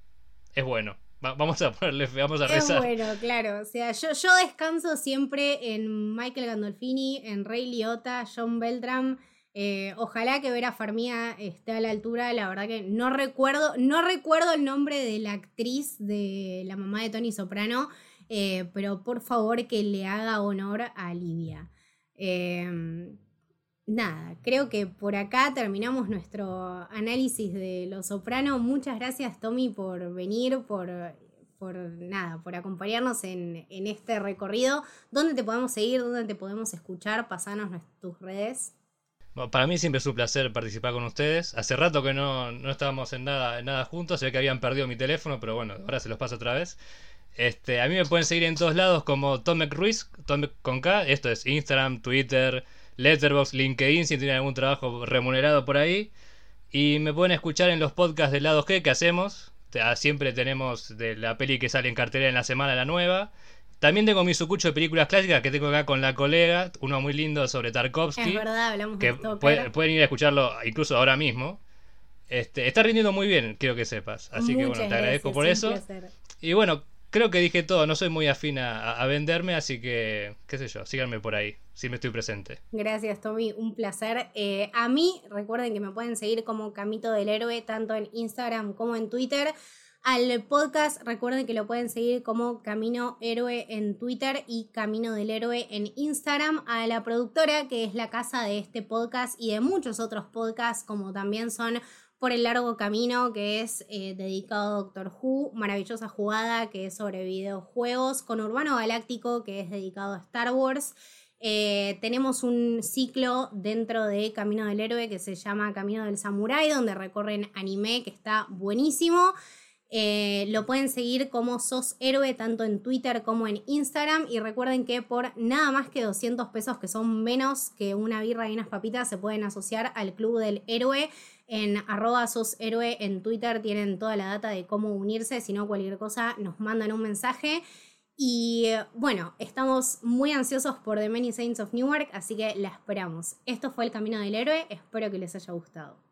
es bueno. Vamos a ponerle, vamos a rezar. Es bueno, claro. O sea, yo, yo descanso siempre en Michael Gandolfini, en Ray Liotta, John Beltram. Eh, ojalá que Vera Farmía esté a la altura. La verdad que no recuerdo, no recuerdo el nombre de la actriz de la mamá de Tony Soprano, eh, pero por favor que le haga honor a Livia. Em, nada, creo que por acá terminamos nuestro análisis de Los Soprano. Muchas gracias, Tommy, por venir, por, por nada, por acompañarnos en, en este recorrido. ¿Dónde te podemos seguir? ¿Dónde te podemos escuchar? Pasanos tus redes para mí siempre es un placer participar con ustedes. Hace rato que no, estábamos en nada, nada juntos, sé que habían perdido mi teléfono, pero bueno, ahora se los paso otra vez. Este, a mí me pueden seguir en todos lados como Tomek Ruiz, Tomek con K, esto es Instagram, Twitter, Letterboxd, LinkedIn, si tienen algún trabajo remunerado por ahí. Y me pueden escuchar en los podcasts del lado G que hacemos. Siempre tenemos de la peli que sale en cartelera en la semana la nueva. También tengo mi sucucho de películas clásicas que tengo acá con la colega, uno muy lindo sobre Tarkovsky. Es verdad, hablamos que pueden ir a escucharlo incluso ahora mismo. Este, está rindiendo muy bien, quiero que sepas. Así que bueno, te agradezco por eso. Y bueno, creo que dije todo, no soy muy afín a, venderme, así que, qué sé yo, síganme por ahí, si me estoy presente. Gracias, Tommy, un placer. Eh, a mí, recuerden que me pueden seguir como Camito del Héroe, tanto en Instagram como en Twitter. Al podcast recuerden que lo pueden seguir como Camino Héroe en Twitter y Camino del Héroe en Instagram. A la productora que es la casa de este podcast y de muchos otros podcasts como también son Por el Largo Camino que es eh, dedicado a Doctor Who, Maravillosa Jugada que es sobre videojuegos, con Urbano Galáctico que es dedicado a Star Wars. Eh, tenemos un ciclo dentro de Camino del Héroe que se llama Camino del Samurai, donde recorren anime, que está buenísimo. Eh, lo pueden seguir como Sos Héroe tanto en Twitter como en Instagram y recuerden que por nada más que 200 pesos que son menos que una birra y unas papitas se pueden asociar al Club del Héroe en arroba sos héroe en Twitter tienen toda la data de cómo unirse, si no cualquier cosa nos mandan un mensaje y bueno, estamos muy ansiosos por The Many Saints of Newark, así que la esperamos. Esto fue El Camino del Héroe, espero que les haya gustado.